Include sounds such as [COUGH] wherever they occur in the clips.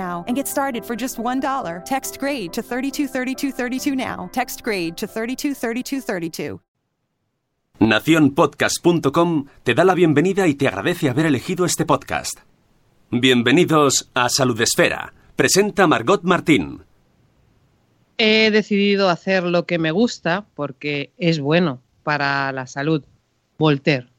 and get started for just $1. Text grade to 323232 now. Text grade to 323232. Naciónpodcast.com te da la bienvenida y te agradece haber elegido este podcast. Bienvenidos a Salud Esfera. Presenta Margot Martín. He decidido hacer lo que me gusta porque es bueno para la salud. Voltaire.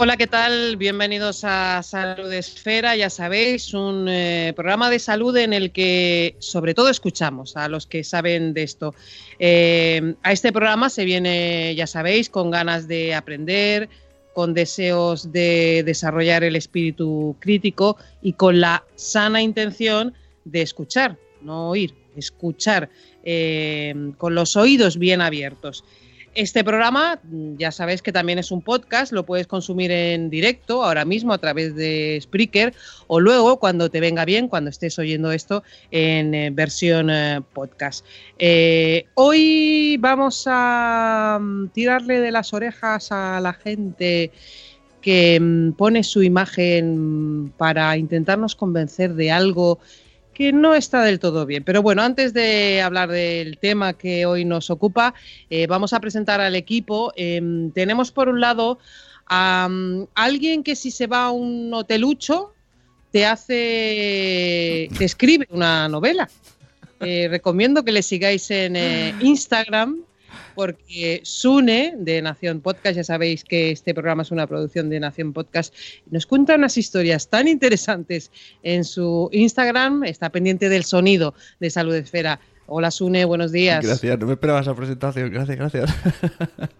Hola, ¿qué tal? Bienvenidos a Salud Esfera, ya sabéis, un eh, programa de salud en el que sobre todo escuchamos a los que saben de esto. Eh, a este programa se viene, ya sabéis, con ganas de aprender, con deseos de desarrollar el espíritu crítico y con la sana intención de escuchar, no oír, escuchar, eh, con los oídos bien abiertos. Este programa, ya sabéis que también es un podcast, lo puedes consumir en directo ahora mismo a través de Spreaker o luego cuando te venga bien, cuando estés oyendo esto en eh, versión eh, podcast. Eh, hoy vamos a mm, tirarle de las orejas a la gente que mm, pone su imagen para intentarnos convencer de algo que no está del todo bien. Pero bueno, antes de hablar del tema que hoy nos ocupa, eh, vamos a presentar al equipo. Em, tenemos por un lado a um, alguien que si se va a un hotelucho te hace, te escribe una novela. Eh, recomiendo que le sigáis en eh, Instagram porque Sune de Nación Podcast, ya sabéis que este programa es una producción de Nación Podcast, nos cuenta unas historias tan interesantes en su Instagram, está pendiente del sonido de Salud Esfera. Hola Sune, buenos días. Gracias, no me esperaba esa presentación, gracias, gracias. [LAUGHS]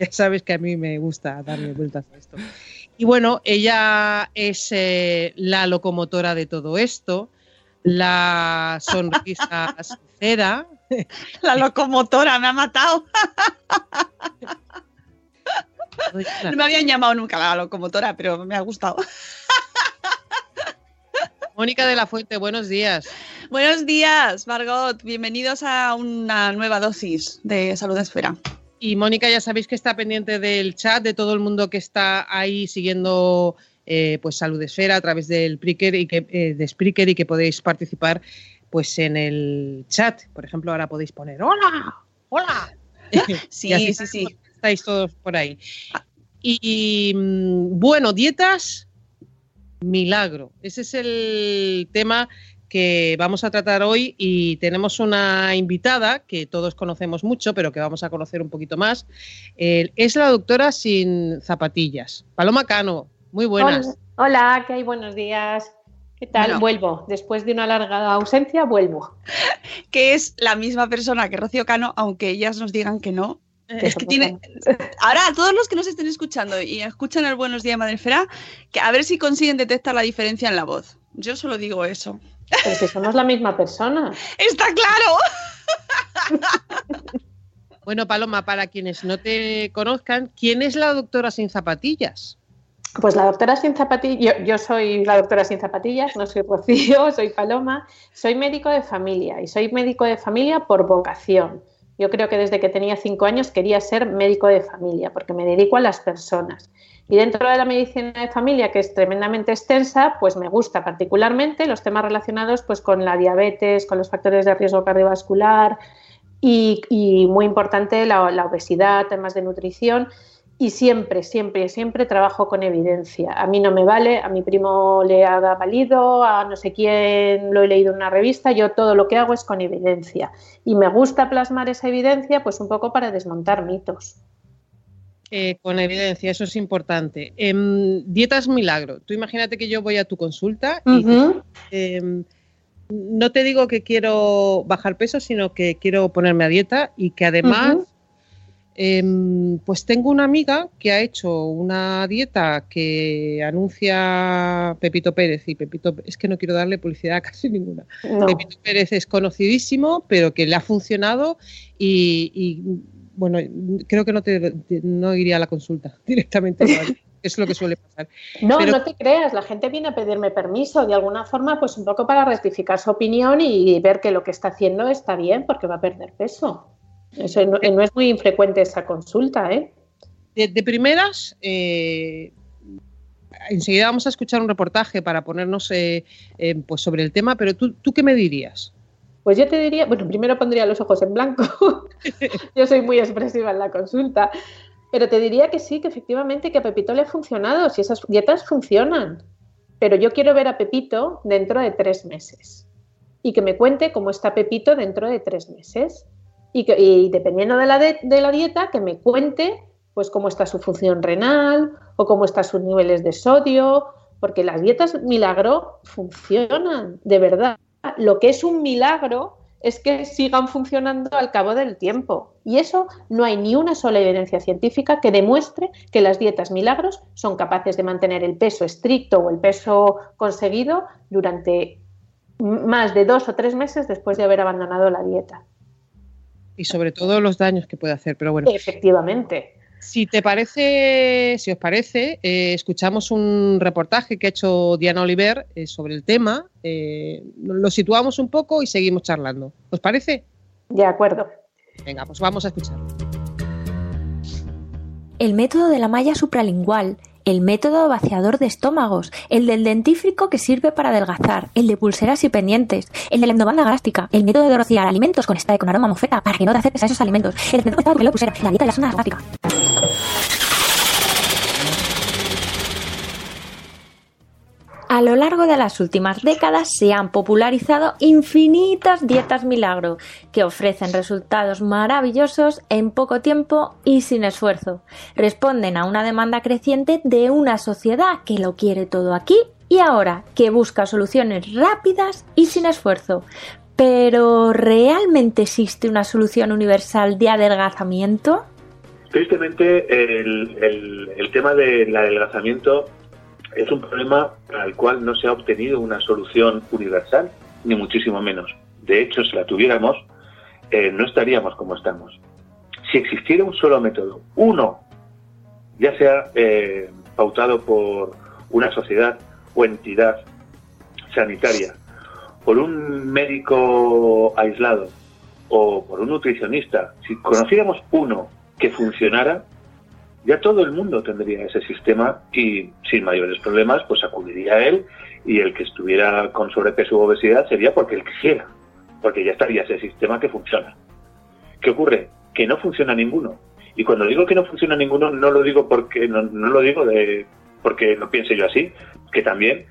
Ya sabes que a mí me gusta darle vueltas a esto. Y bueno, ella es eh, la locomotora de todo esto, la sonrisa [LAUGHS] sincera, [LAUGHS] La locomotora me ha matado. No me habían llamado nunca la locomotora, pero me ha gustado. Mónica de la Fuente, buenos días. Buenos días, Margot. Bienvenidos a una nueva dosis de Salud Esfera. Y Mónica, ya sabéis que está pendiente del chat de todo el mundo que está ahí siguiendo eh, pues Salud Esfera a través del Spreaker y que, eh, de Spreaker y que podéis participar pues en el chat. Por ejemplo, ahora podéis poner hola, hola. [LAUGHS] [LAUGHS] Sí, sí, sí. Estáis todos por ahí. Y mm, bueno, dietas, milagro. Ese es el tema que vamos a tratar hoy y tenemos una invitada que todos conocemos mucho, pero que vamos a conocer un poquito más. Eh, es la doctora sin zapatillas. Paloma Cano, muy buenas. Hola, hola, ¿qué hay? Buenos días. ¿Qué tal? Bueno. Vuelvo. Después de una larga ausencia, vuelvo. [LAUGHS] Que es la misma persona que Rocío Cano, aunque ellas nos digan que no. Es que tiene. Ahora, a todos los que nos estén escuchando y escuchan el Buenos Días Madrefera, que a ver si consiguen detectar la diferencia en la voz. Yo solo digo eso. Pero si somos la misma persona. [LAUGHS] ¡Está claro! [LAUGHS] Bueno, Paloma, para quienes no te conozcan, ¿quién es la doctora sin zapatillas? Pues la doctora sin zapatillas, yo, yo, soy la doctora sin zapatillas, no soy Rocío, [LAUGHS] soy Paloma, soy médico de familia y soy médico de familia por vocación. Yo creo que desde que tenía cinco años quería ser médico de familia porque me dedico a las personas. Y dentro de la medicina de familia, que es tremendamente extensa, pues me gusta particularmente los temas relacionados pues, con la diabetes, con los factores de riesgo cardiovascular y, muy importante la obesidad, temas de nutrición y siempre, siempre, siempre trabajo con evidencia. A mí no me vale, a mi primo le haga valido, a no sé quién lo he leído en una revista, yo todo lo que hago es con evidencia. Y me gusta plasmar esa evidencia pues un poco para desmontar mitos. Eh, con evidencia, eso es importante. Eh, dietas milagro. Tú imagínate que yo voy a tu consulta y uh -huh. eh, no te digo que quiero bajar peso, sino que quiero ponerme a dieta y que además... Uh -huh eh, pues tengo una amiga que ha hecho una dieta que anuncia Pepito Pérez y Pepito es que no quiero darle publicidad a casi ninguna. No. Pepito Pérez es conocidísimo, pero que le ha funcionado y, y bueno, creo que no te no iría a la consulta [LAUGHS] directamente. es lo que suele pasar. No, pero... no te creas, la gente viene a pedirme permiso de alguna forma, pues un poco para rectificar su opinión y ver que lo que está haciendo está bien porque va a perder peso. Eso no, no, es muy infrecuente esa consulta, ¿eh? De, de primeras, eh, enseguida vamos a escuchar un reportaje para ponernos eh, eh, pues sobre el tema, pero ¿tú, ¿tú qué me dirías? Pues yo te diría, bueno, primero pondría los ojos en blanco. [LAUGHS] yo soy muy expresiva en la consulta. Pero te diría que sí, que efectivamente que a Pepito le ha funcionado, si esas dietas funcionan. Pero yo quiero ver a Pepito dentro de tres meses. Y que me cuente cómo está Pepito dentro de tres meses y, que, y dependiendo de la, de, la, dieta, que me cuente pues cómo está su función renal o cómo están sus niveles de sodio, porque las dietas milagro funcionan, de verdad. Lo que es un milagro es que sigan funcionando al cabo del tiempo. Y eso no hay ni una sola evidencia científica que demuestre que las dietas milagros son capaces de mantener el peso estricto o el peso conseguido durante más de dos o tres meses después de haber abandonado la dieta y sobre todo los daños que puede hacer. Pero bueno. Efectivamente. Si te parece, si os parece, eh, escuchamos un reportaje que ha hecho Diana Oliver eh, sobre el tema. Eh, lo situamos un poco y seguimos charlando. ¿Os parece? De acuerdo. Venga, pues vamos a escuchar. El método de la malla supralingual el método vaciador de estómagos, el del dentífrico que sirve para adelgazar, el de pulseras y pendientes, el de la endobanda gástrica, el método de rociar alimentos con esta con aroma mofeta para que no te acerques a esos alimentos, el de la pulsera, la dieta de la zona gástrica. A lo largo de las últimas décadas se han popularizado infinitas dietas milagro que ofrecen resultados maravillosos en poco tiempo y sin esfuerzo. Responden a una demanda creciente de una sociedad que lo quiere todo aquí y ahora, que busca soluciones rápidas y sin esfuerzo. Pero ¿realmente existe una solución universal de adelgazamiento? Tristemente, el, el, el tema del adelgazamiento es un problema al cual no se ha obtenido una solución universal, ni muchísimo menos. De hecho, si la tuviéramos, eh, no estaríamos como estamos. Si existiera un solo método, uno, ya sea eh, pautado por una sociedad o entidad sanitaria, por un médico aislado o por un nutricionista, si conociéramos uno que funcionara, ya todo el mundo tendría ese sistema y sin mayores problemas pues acudiría a él y el que estuviera con sobrepeso u obesidad sería porque él quisiera, porque ya estaría ese sistema que funciona. ¿Qué ocurre? Que no funciona ninguno. Y cuando digo que no funciona ninguno, no lo digo porque no, no lo digo de porque lo piense yo así, que también,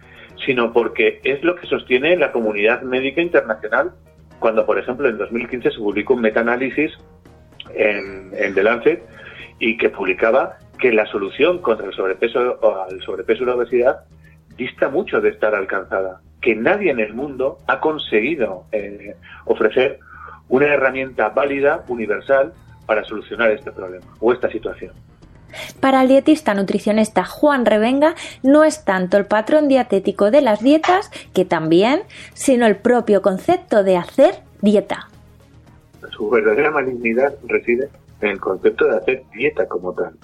sino porque es lo que sostiene la comunidad médica internacional. Cuando, por ejemplo, en 2015 se publicó un metaanálisis en, en The Lancet y que publicaba que la solución contra el sobrepeso o al sobrepeso y la obesidad dista mucho de estar alcanzada, que nadie en el mundo ha conseguido eh, ofrecer una herramienta válida, universal, para solucionar este problema o esta situación. Para el dietista nutricionista Juan Revenga no es tanto el patrón dietético de las dietas, que también, sino el propio concepto de hacer dieta. Su verdadera malignidad reside el concepto de hacer dieta como tal.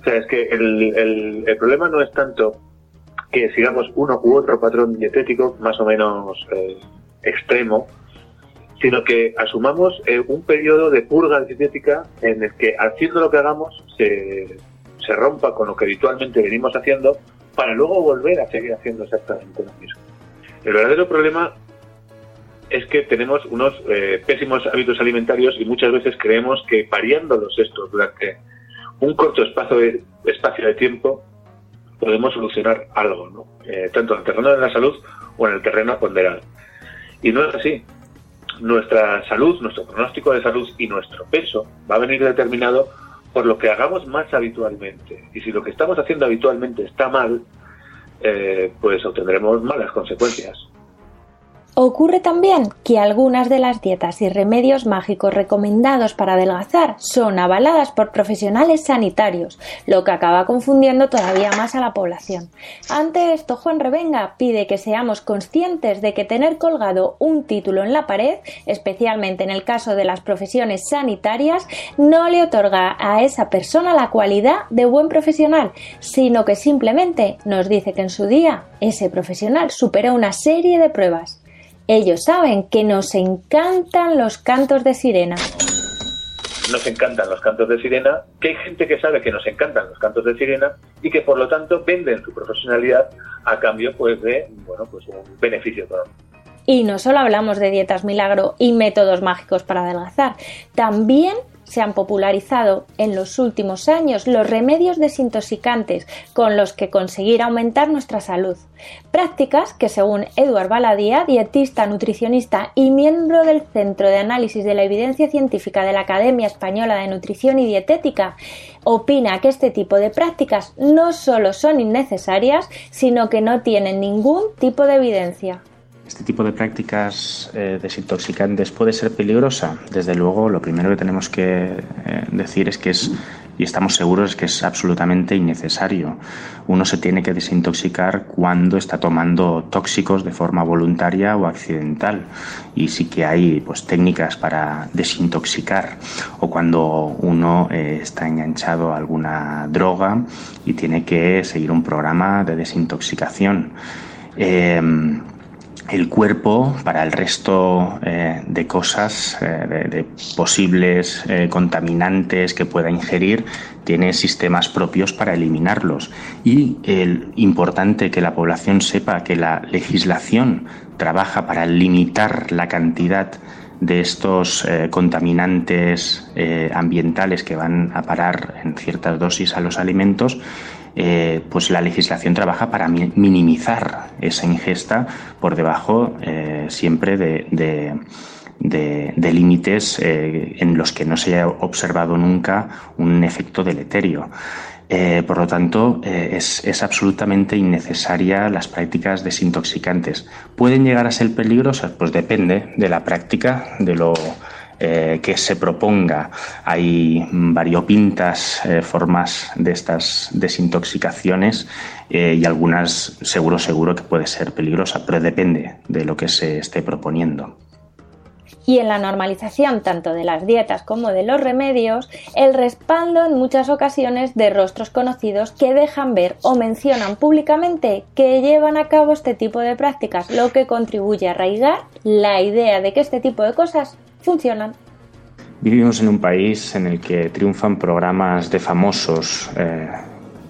O sea, es que el, el, problema no es tanto que sigamos uno u otro patrón dietético más o menos eh, extremo, sino que asumamos eh, un periodo de purga dietética en el que haciendo lo que hagamos se, se rompa con lo que habitualmente venimos haciendo para luego volver a seguir haciendo exactamente lo mismo. El verdadero problema es que tenemos unos eh, pésimos hábitos alimentarios y muchas veces creemos que variándolos estos durante un corto espacio de, espacio de tiempo podemos solucionar algo, ¿no? Eh, tanto en el terreno de la salud o en el terreno ponderal. Y no es así. Nuestra salud, nuestro pronóstico de salud y nuestro peso va a venir determinado por lo que hagamos más habitualmente. Y si lo que estamos haciendo habitualmente está mal, eh, pues obtendremos malas consecuencias. Ocurre también que algunas de las dietas y remedios mágicos recomendados para adelgazar son avaladas por profesionales sanitarios, lo que acaba confundiendo todavía más a la población. Ante esto, Juan Revenga pide que seamos conscientes de que tener colgado un título en la pared, especialmente en el caso de las profesiones sanitarias, no le otorga a esa persona la cualidad de buen profesional, sino que simplemente nos dice que en su día ese profesional superó una serie de pruebas. Ellos saben que nos encantan los cantos de sirena. Nos encantan los cantos de sirena, que hay gente que sabe que nos encantan los cantos de sirena y que por lo tanto venden su profesionalidad a cambio pues de bueno pues un beneficio económico. Y no solo hablamos de dietas milagro y métodos mágicos para adelgazar, también se han popularizado en los últimos años los remedios desintoxicantes con los que conseguir aumentar nuestra salud. Prácticas que, según Eduard Baladía, dietista, nutricionista y miembro del Centro de Análisis de la Evidencia Científica de la Academia Española de Nutrición y Dietética, opina que este tipo de prácticas no solo son innecesarias, sino que no tienen ningún tipo de evidencia. ¿Este tipo de prácticas eh, desintoxicantes puede ser peligrosa? Desde luego, lo primero que tenemos que eh, decir es que es, y estamos seguros, que es absolutamente innecesario. Uno se tiene que desintoxicar cuando está tomando tóxicos de forma voluntaria o accidental. Y sí que hay pues, técnicas para desintoxicar. O cuando uno eh, está enganchado a alguna droga y tiene que seguir un programa de desintoxicación el cuerpo para el resto eh, de cosas, eh, de, posibles eh, contaminantes que pueda ingerir, tiene sistemas propios para eliminarlos. Y el importante que la población sepa que la legislación trabaja para limitar la cantidad de estos contaminantes ambientales que van a parar en ciertas dosis a los alimentos eh, pues la legislación trabaja para minimizar esa ingesta por debajo eh, siempre de, límites eh, en los que no se haya observado nunca un efecto deleterio. por lo tanto, es, es, absolutamente innecesaria las prácticas desintoxicantes. ¿Pueden llegar a ser peligrosas? Pues depende de la práctica, de lo eh, que se proponga. Hay variopintas eh, formas de estas desintoxicaciones eh, y algunas seguro, seguro que puede ser peligrosa, pero depende de lo que se esté proponiendo. Y en la normalización tanto de las dietas como de los remedios, el respaldo en muchas ocasiones de rostros conocidos que dejan ver o mencionan públicamente que llevan a cabo este tipo de prácticas, lo que contribuye a arraigar la idea de que este tipo de cosas Vivimos en un país en el que triunfan programas de famosos, eh,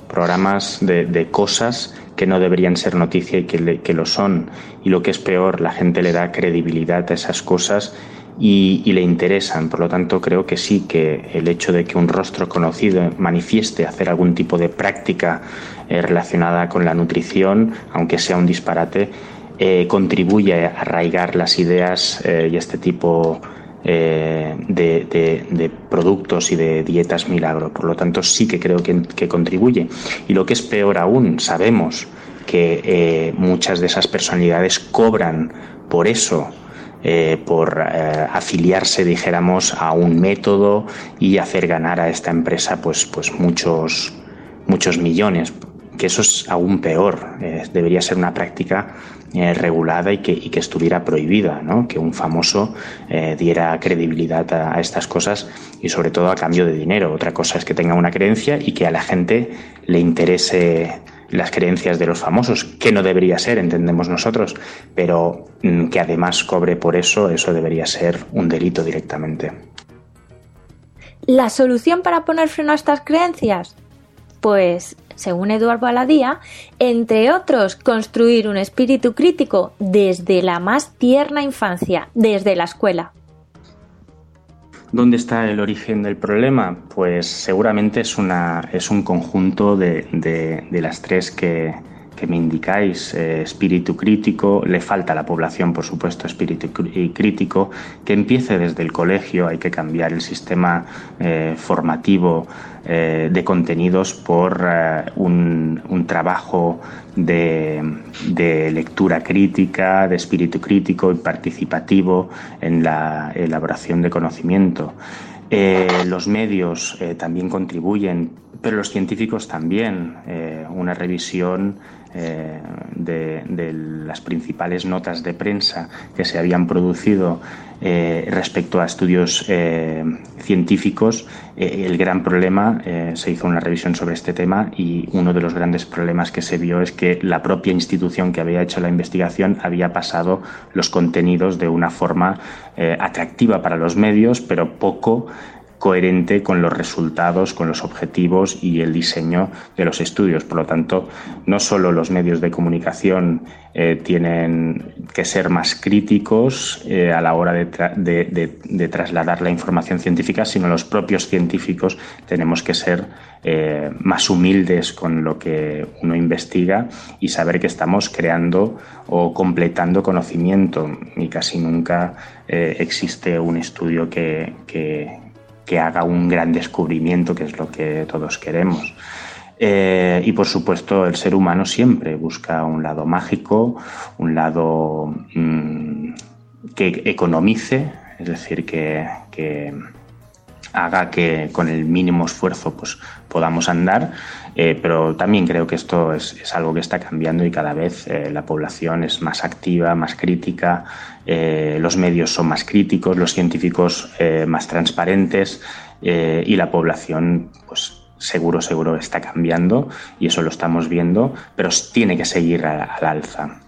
programas de, cosas que no deberían ser noticia y que, que, lo son. Y lo que es peor, la gente le da credibilidad a esas cosas y, le interesan. Por lo tanto, creo que sí, que el hecho de que un rostro conocido manifieste hacer algún tipo de práctica eh, relacionada con la nutrición, aunque sea un disparate, eh, contribuye a arraigar las ideas y este tipo eh, de, productos y de dietas milagro. Por lo tanto, sí que creo que, contribuye. Y lo que es peor aún, sabemos que eh, muchas de esas personalidades cobran por eso. Eh, por afiliarse, dijéramos, a un método y hacer ganar a esta empresa pues, pues muchos, muchos millones. Que eso es aún peor. Eh, debería ser una práctica eh, regulada y que, y que, estuviera prohibida, ¿no? que un famoso eh, diera credibilidad a, estas cosas y sobre todo a cambio de dinero. Otra cosa es que tenga una creencia y que a la gente le interese las creencias de los famosos, que no debería ser, entendemos nosotros, pero mm, que además cobre por eso, eso debería ser un delito directamente. ¿La solución para poner freno a estas creencias? Pues, según Eduardo Baladía, entre otros, construir un espíritu crítico desde la más tierna infancia, desde la escuela. ¿Dónde está el origen del problema? Pues seguramente es, un conjunto de las tres que, que me indicáis, eh, espíritu crítico, le falta a la población, por supuesto, espíritu crítico, que empiece desde el colegio, hay que cambiar el sistema eh, formativo eh, de contenidos por un, un, trabajo de, de, lectura crítica, de espíritu crítico y participativo en la elaboración de conocimiento. Los medios también contribuyen, pero los científicos también. Una revisión de, de, las principales notas de prensa que se habían producido respecto a estudios científicos, el gran problema, se hizo una revisión sobre este tema y uno de los grandes problemas que se vio es que la propia institución que había hecho la investigación había pasado los contenidos de una forma atractiva para los medios, pero poco coherente con los resultados, con los objetivos y el diseño de los estudios. Por lo tanto, no solo los medios de comunicación eh, tienen que ser más críticos eh, a la hora de, tra de, de, de, trasladar la información científica, sino los propios científicos tenemos que ser eh, más humildes con lo que uno investiga y saber que estamos creando o completando conocimiento. Y casi nunca existe un estudio que que haga un gran descubrimiento, que es lo que todos queremos. Eh, y por supuesto, el ser humano siempre busca un lado mágico, un lado mmm, que economice, es decir, que, que, haga que con el mínimo esfuerzo pues, podamos andar, eh, pero también creo que esto es, algo que está cambiando y cada vez eh, la población es más activa, más crítica, eh, los medios son más críticos, los científicos más transparentes y la población, pues seguro, seguro está cambiando y eso lo estamos viendo, pero tiene que seguir al alza.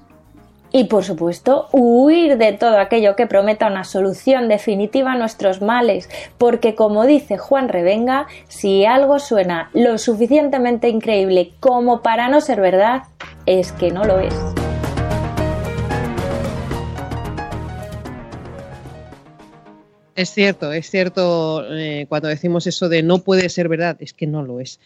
Y por supuesto, huir de todo aquello que prometa una solución definitiva a nuestros males, porque como dice Juan Revenga, si algo suena lo suficientemente increíble como para no ser verdad, es que no lo es. Es cierto, es cierto eh, cuando decimos eso de no puede ser verdad, es que no lo es.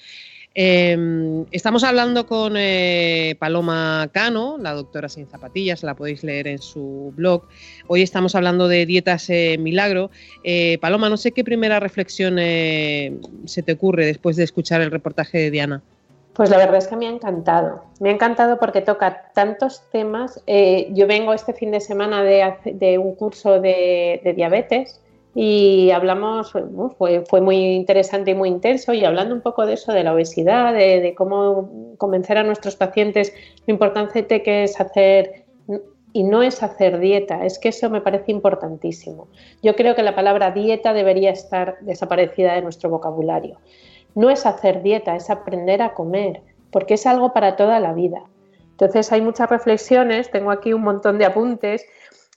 Eh, estamos hablando con eh, Paloma Cano, la doctora sin zapatillas, la podéis leer en su blog. Hoy estamos hablando de dietas eh, milagro. Eh, Paloma, no sé qué primera reflexión eh, se te ocurre después de escuchar el reportaje de Diana. Pues la verdad es que me ha encantado. Me ha encantado porque toca tantos temas. yo vengo este fin de semana de, un curso de diabetes y hablamos, fue, fue, muy interesante y muy intenso, y hablando un poco de eso, de la obesidad, de, de cómo convencer a nuestros pacientes lo importante que es hacer, y no es hacer dieta, es que eso me parece importantísimo. Yo creo que la palabra dieta debería estar desaparecida de nuestro vocabulario. No es hacer dieta, es aprender a comer, porque es algo para toda la vida. Entonces hay muchas reflexiones, tengo aquí un montón de apuntes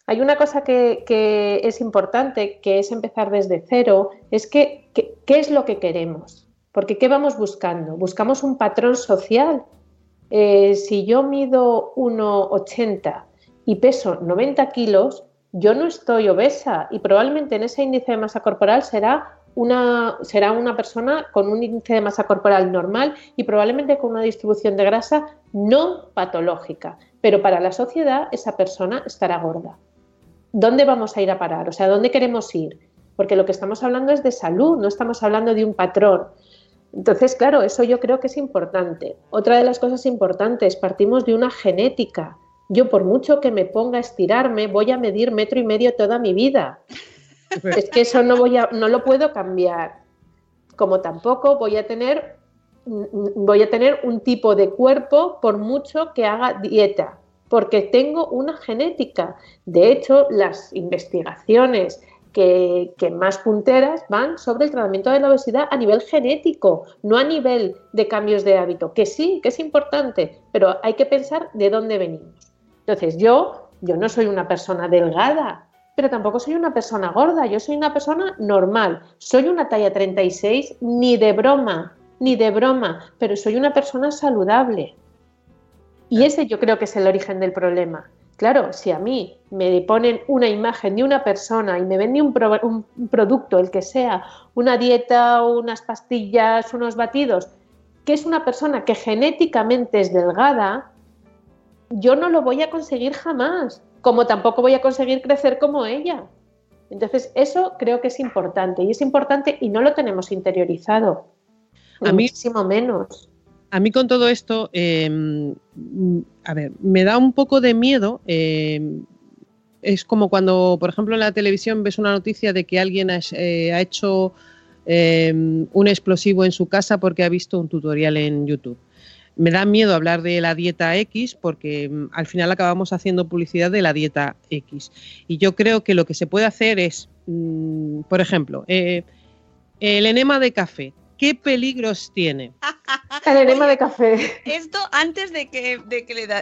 hay una cosa que, es importante, que es empezar desde cero, es que, que, qué es lo que queremos. Porque ¿qué vamos buscando? Buscamos un patrón social. Eh, si yo mido 1,80 y peso 90 kilos, yo no estoy obesa y probablemente en ese índice de masa corporal será una, será una persona con un índice de masa corporal normal y probablemente con una distribución de grasa no patológica. Pero para la sociedad esa persona estará gorda. ¿Dónde vamos a ir a parar? O sea, ¿dónde queremos ir? Porque lo que estamos hablando es de salud, no estamos hablando de un patrón. Entonces, claro, eso yo creo que es importante. Otra de las cosas importantes, partimos de una genética. Yo por mucho que me ponga a estirarme, voy a medir metro y medio toda mi vida. Es que eso no, voy a, no lo puedo cambiar. Como tampoco voy a tener voy a tener un tipo de cuerpo por mucho que haga dieta, porque tengo una genética. De hecho, las investigaciones que, más punteras van sobre el tratamiento de la obesidad a nivel genético, no a nivel de cambios de hábito, que sí, que es importante, pero hay que pensar de dónde venimos. Entonces, yo, yo no soy una persona delgada, pero tampoco soy una persona gorda, yo soy una persona normal, soy una talla 36 ni de broma, ni de broma, pero soy una persona saludable. Y ese yo creo que es el origen del problema. Claro, si a mí me ponen una imagen de una persona y me venden un, un, producto, el que sea, una dieta, unas pastillas, unos batidos, que es una persona que genéticamente es delgada, yo no lo voy a conseguir jamás, como tampoco voy a conseguir crecer como ella. Entonces, eso creo que es importante y es importante y no lo tenemos interiorizado. A mí, muchísimo menos a mí con todo esto, em, a ver, me da un poco de miedo. Em, es como cuando, por ejemplo, en la televisión ves una noticia de que alguien ha, eh, hecho em, un explosivo en su casa porque ha visto un tutorial en YouTube. Me da miedo hablar de la dieta X porque al final acabamos haciendo publicidad de la dieta X. Y yo creo que lo que se puede hacer es, mm, por ejemplo, eh, el enema de café ¿Qué peligros tiene? El enema de café. Esto, antes de que,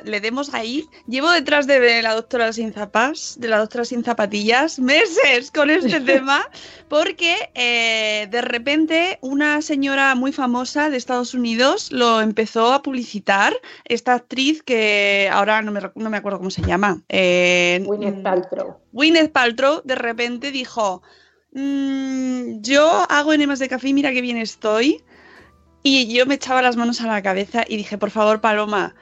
le, demos ahí, llevo detrás de la doctora sin zapas, de la doctora sin zapatillas, [LAUGHS] meses con este tema, porque eh, de repente una señora muy famosa de Estados Unidos lo empezó a publicitar, esta actriz que ahora no me, acuerdo cómo se llama. Eh, Gwyneth Paltrow. Gwyneth Paltrow de repente dijo Mm, yo hago enemas de café y mira qué bien estoy. Y yo me echaba las manos a la cabeza y dije, por favor, Paloma,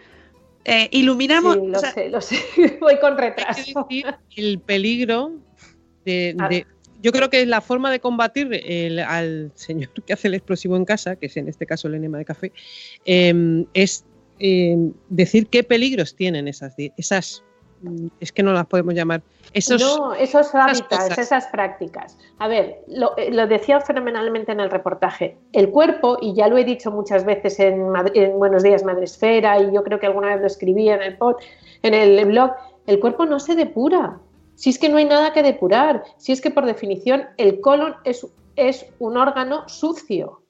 eh, iluminamos. Sí, lo sé, lo sé. [LAUGHS] Voy con retraso. El peligro de, Yo creo que la forma de combatir al señor que hace el explosivo en casa, que es en este caso el enema de café, em, es em, decir qué peligros tienen esas, esas es que no las podemos llamar. Esos, no, esos hábitats, esas prácticas. A ver, eh, lo, decía fenomenalmente en el reportaje. El cuerpo, y ya lo he dicho muchas veces en, Buenos Días Madresfera, y yo creo que alguna vez lo escribí en el, pod, en el blog, el cuerpo no se depura. Si es que no hay nada que depurar, si es que por definición el colon es, es un órgano sucio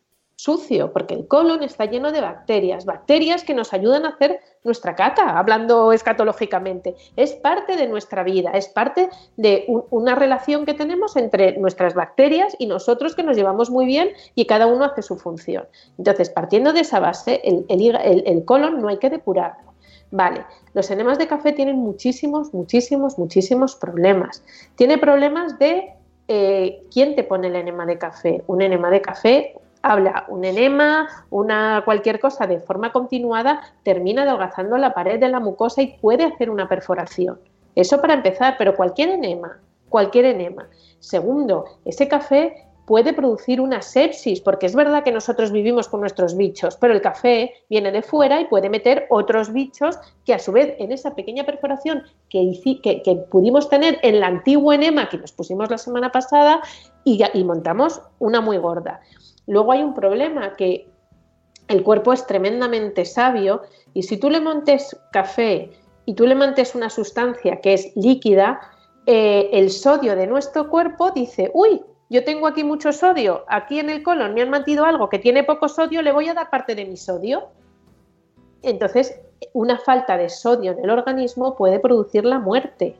sucio, porque el colon está lleno de bacterias, bacterias que nos ayudan a hacer nuestra caca, hablando escatológicamente. Es parte de nuestra vida, es parte de una relación que tenemos entre nuestras bacterias y nosotros que nos llevamos muy bien y cada uno hace su función. Entonces, partiendo de esa base, el, colon no hay que depurarlo. Vale, los enemas de café tienen muchísimos, muchísimos, muchísimos problemas. Tiene problemas de eh, quién te pone el enema de café. Un enema de café habla un enema, una cualquier cosa de forma continuada, termina adelgazando la pared de la mucosa y puede hacer una perforación. Eso para empezar, pero cualquier enema, cualquier enema. Segundo, ese café puede producir una sepsis, porque es verdad que nosotros vivimos con nuestros bichos, pero el café viene de fuera y puede meter otros bichos que a su vez en esa pequeña perforación que, que, pudimos tener en la antigua enema que nos pusimos la semana pasada y, y montamos una muy gorda. Luego hay un problema que el cuerpo es tremendamente sabio y si tú le montes café y tú le montes una sustancia que es líquida, eh, el sodio de nuestro cuerpo dice, uy, yo tengo aquí mucho sodio, aquí en el colon me han metido algo que tiene poco sodio, le voy a dar parte de mi sodio. Entonces, una falta de sodio en el organismo puede producir la muerte.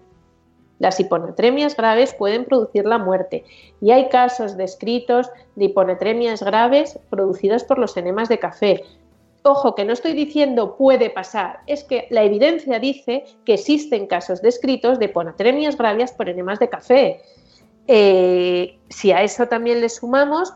Las hiponatremias graves pueden producir la muerte y hay casos descritos de hiponatremias graves producidas por los enemas de café. Ojo, que no estoy diciendo puede pasar, es que la evidencia dice que existen casos descritos de hiponatremias graves por enemas de café. Eh, si a eso también le sumamos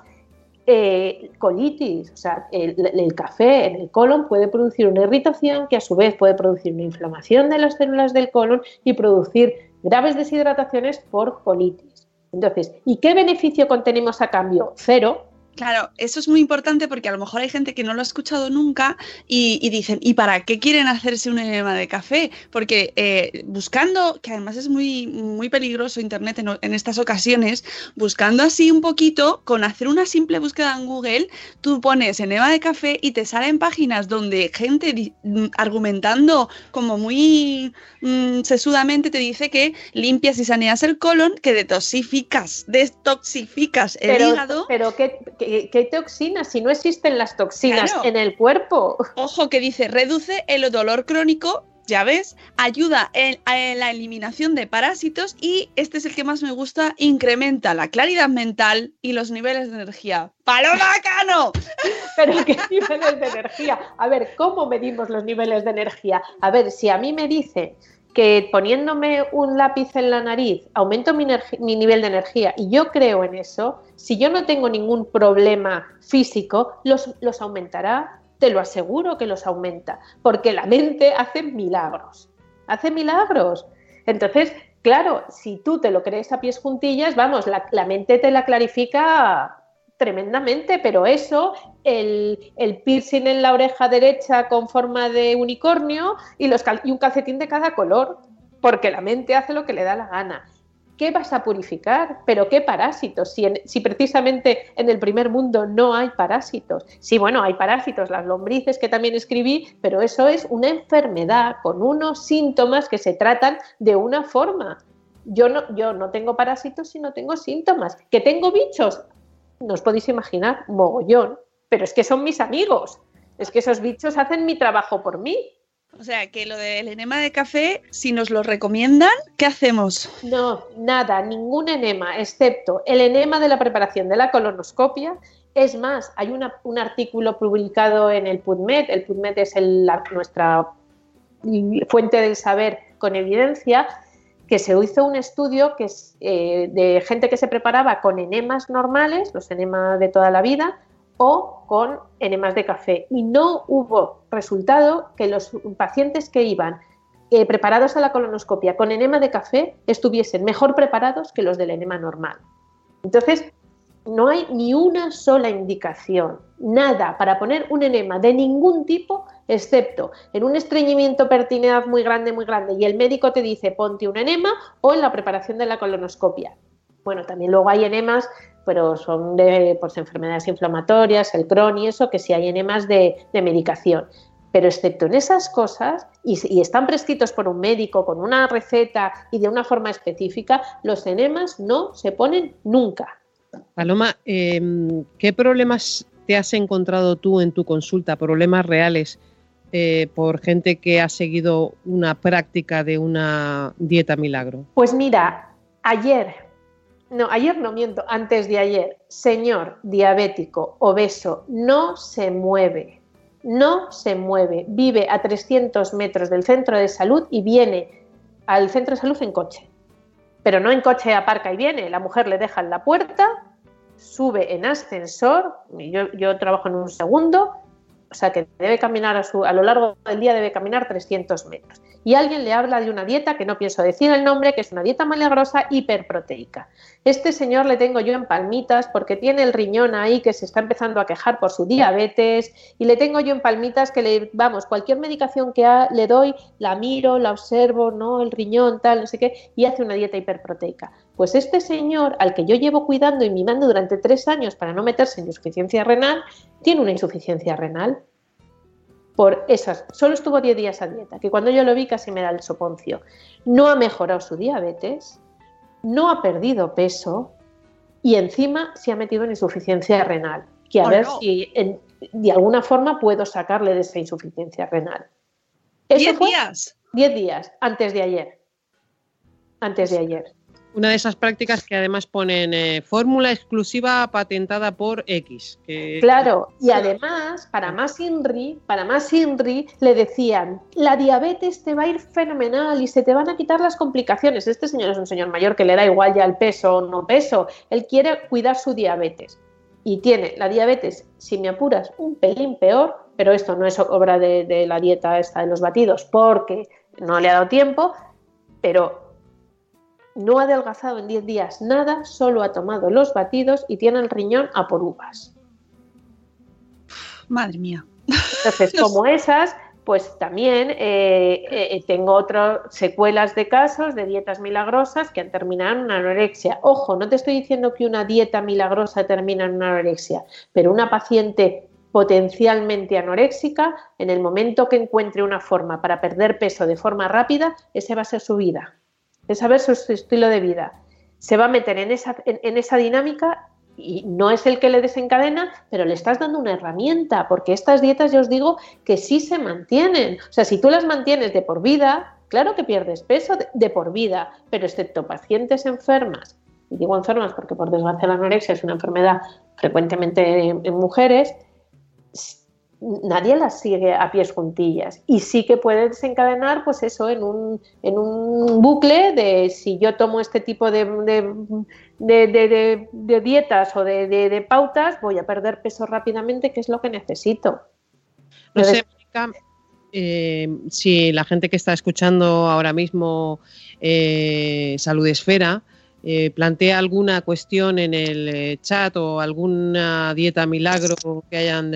eh, colitis, o sea, el, el, café en el colon puede producir una irritación que a su vez puede producir una inflamación de las células del colon y producir graves deshidrataciones por colitis. Entonces, ¿y qué beneficio contenemos a cambio? Cero. Claro, eso es muy importante porque a lo mejor hay gente que no lo ha escuchado nunca y, dicen, ¿y para qué quieren hacerse un enema de café? Porque eh, buscando, que además es muy, muy peligroso Internet en, estas ocasiones, buscando así un poquito, con hacer una simple búsqueda en Google, tú pones enema de café y te salen páginas donde gente mm, argumentando como muy mm, sesudamente te dice que limpias y saneas el colon, que detoxificas, detoxificas el hígado. Pero ¿qué, qué, toxinas? Si no existen las toxinas en el cuerpo. Ojo que dice, reduce el dolor crónico ya ves, ayuda en, la eliminación de parásitos y este es el que más me gusta, incrementa la claridad mental y los niveles de energía. ¡Paloma Cano! [LAUGHS] Pero ¿qué niveles de energía? A ver, ¿cómo medimos los niveles de energía? A ver, si a mí me dice que poniéndome un lápiz en la nariz aumento mi, nivel de energía y yo creo en eso, si yo no tengo ningún problema físico, los, los aumentará, te lo aseguro que los aumenta, porque la mente hace milagros, hace milagros. Entonces, claro, si tú te lo crees a pies juntillas, vamos, la, la mente te la clarifica tremendamente, pero eso, el, piercing en la oreja derecha con forma de unicornio y, un calcetín de cada color, porque la mente hace lo que le da la gana. ¿Qué vas a purificar? ¿Pero qué parásitos? Si, precisamente en el primer mundo no hay parásitos. Sí, bueno, hay parásitos, las lombrices que también escribí, pero eso es una enfermedad con unos síntomas que se tratan de una forma. Yo no, yo no tengo parásitos si no tengo síntomas. ¿Que tengo bichos? no os podéis imaginar, mogollón, pero es que son mis amigos, es que esos bichos hacen mi trabajo por mí. O sea, que lo del enema de café, si nos lo recomiendan, ¿qué hacemos? No, nada, ningún enema, excepto el enema de la preparación de la colonoscopia. Es más, hay un artículo publicado en el PubMed, el PubMed es nuestra fuente del saber con evidencia, que se hizo un estudio que es, eh, de gente que se preparaba con enemas normales, los enemas de toda la vida, o con enemas de café. Y no hubo resultado que los pacientes que iban eh, preparados a la colonoscopia con enema de café estuviesen mejor preparados que los del enema normal. Entonces, no hay ni una sola indicación, nada, para poner un enema de ningún tipo, excepto en un estreñimiento pertinaz muy grande, muy grande, y el médico te dice ponte un enema o en la preparación de la colonoscopia. Bueno, también luego hay enemas, pero son de pues, enfermedades inflamatorias, el Crohn y eso, que sí hay enemas de, medicación. Pero excepto en esas cosas, y, y, están prescritos por un médico con una receta y de una forma específica, los enemas no se ponen nunca. Paloma, em, ¿qué problemas te has encontrado tú en tu consulta? Problemas reales eh, por gente que ha seguido una práctica de una dieta milagro. Pues mira, ayer, no, ayer no miento, antes de ayer, señor diabético, obeso, no se mueve, no se mueve, vive a 300 metros del centro de salud y viene al centro de salud en coche. Pero no en coche aparca y viene. La mujer le deja en la puerta, sube en ascensor, yo, yo trabajo en un segundo, o sea que debe caminar a, su, a lo largo del día debe caminar 300 metros y alguien le habla de una dieta que no pienso decir el nombre, que es una dieta milagrosa hiperproteica. Este señor le tengo yo en palmitas porque tiene el riñón ahí que se está empezando a quejar por su diabetes y le tengo yo en palmitas que le, vamos, cualquier medicación que le doy, la miro, la observo, no, el riñón, tal, no sé qué, y hace una dieta hiperproteica. Pues este señor, al que yo llevo cuidando y mimando durante tres años para no meterse en insuficiencia renal, tiene una insuficiencia renal por esas. Solo estuvo 10 días a dieta, que cuando yo lo vi casi me da el soponcio. No ha mejorado su diabetes, no ha perdido peso y encima se ha metido en insuficiencia renal. Que a oh, ver si de alguna forma puedo sacarle de esa insuficiencia renal. ¿10 días? 10 días, antes de ayer. Antes de ayer. Una de esas prácticas que además ponen eh, fórmula exclusiva patentada por X. Claro, y además, para más INRI, para más INRI, le decían, la diabetes te va a ir fenomenal y se te van a quitar las complicaciones. Este señor es un señor mayor que le da igual ya el peso o no peso, él quiere cuidar su diabetes. Y tiene la diabetes, si me apuras, un pelín peor, pero esto no es obra de, de la dieta esta de los batidos, porque no le ha dado tiempo, pero no ha adelgazado en 10 días nada, solo ha tomado los batidos y tiene el riñón a por uvas. Madre mía. Entonces, [LAUGHS] como esas, pues también eh, eh, tengo otras secuelas de casos de dietas milagrosas que han terminado en una anorexia. Ojo, no te estoy diciendo que una dieta milagrosa termina en una anorexia, pero una paciente potencialmente anoréxica, en el momento que encuentre una forma para perder peso de forma rápida, ese va a ser su vida, a ser su estilo de vida. Se va a meter en esa, en esa dinámica y no es el que le desencadena, pero le estás dando una herramienta, porque estas dietas ya os digo que sí se mantienen. O sea, si tú las mantienes de por vida, claro que pierdes peso de, por vida, pero excepto pacientes enfermas, y digo enfermas porque por desgracia la anorexia es una enfermedad frecuentemente en mujeres, nadie las sigue a pies juntillas. Y sí que puede desencadenar pues eso en un, en un bucle de si yo tomo este tipo de, de, dietas o de, pautas voy a perder peso rápidamente que es lo que necesito. No sé eh, si la gente que está escuchando ahora mismo eh, Salud Esfera eh, plantea alguna cuestión en el eh, chat o alguna dieta milagro que hayan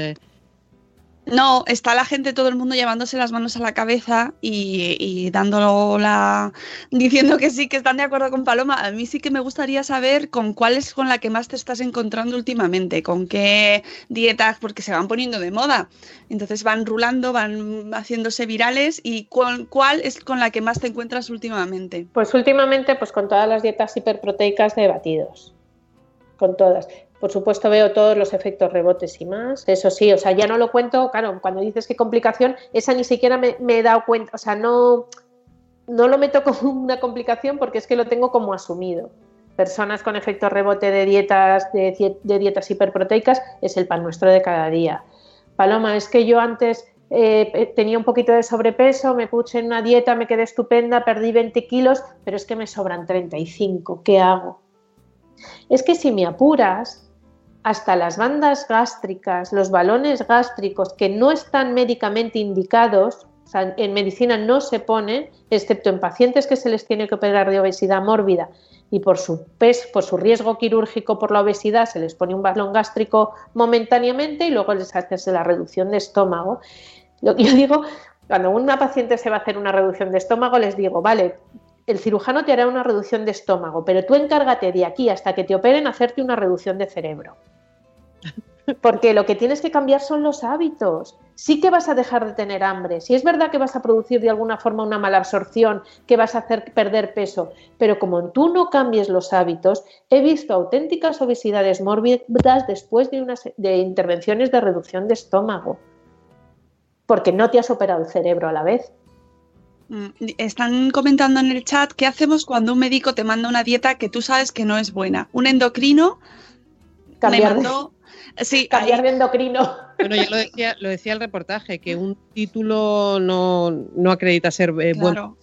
no, está la gente, todo el mundo llevándose las manos a la cabeza y, dándolo la. diciendo que sí, que están de acuerdo con Paloma. A mí sí que me gustaría saber con cuál es con la que más te estás encontrando últimamente, con qué dietas, porque se van poniendo de moda. Entonces van rulando, van haciéndose virales y cuál, cuál es con la que más te encuentras últimamente. Pues últimamente, pues con todas las dietas hiperproteicas de batidos. Con todas. Por supuesto veo todos los efectos rebotes y más. Eso sí, o sea, ya no lo cuento, claro, cuando dices qué complicación, esa ni siquiera me, he dado cuenta, o sea, no, no lo meto [LAUGHS] como una complicación porque es que lo tengo como asumido. Personas con efectos rebote de dietas, de, dietas hiperproteicas es el pan nuestro de cada día. Paloma, es que yo antes eh, tenía un poquito de sobrepeso, me puse en una dieta, me quedé estupenda, perdí 20 kilos, pero es que me sobran 35. ¿Qué hago? Es que si me apuras, hasta las bandas gástricas, los balones gástricos que no están médicamente indicados, en medicina no se ponen, excepto en pacientes que se les tiene que operar de obesidad mórbida y por su peso, por su riesgo quirúrgico por la obesidad se les pone un balón gástrico momentáneamente y luego les hace la reducción de estómago. Yo digo, cuando una paciente se va a hacer una reducción de estómago, les digo, vale, el cirujano te hará una reducción de estómago, pero tú encárgate de aquí hasta que te operen hacerte una reducción de cerebro. Porque lo que tienes que cambiar son los hábitos. Sí que vas a dejar de tener hambre. Si es verdad que vas a producir de alguna forma una mala absorción, que vas a hacer perder peso, pero como tú no cambies los hábitos, he visto auténticas obesidades mórbidas después de, unas, de intervenciones de reducción de estómago. Porque no te has operado el cerebro a la vez. Mm, están comentando en el chat qué hacemos cuando un médico te manda una dieta que tú sabes que no es buena. Un endocrino cambiar sí, [LAUGHS] cambiar de endocrino. Bueno, ya lo decía, lo decía el reportaje, que un título no, no acredita ser eh, bueno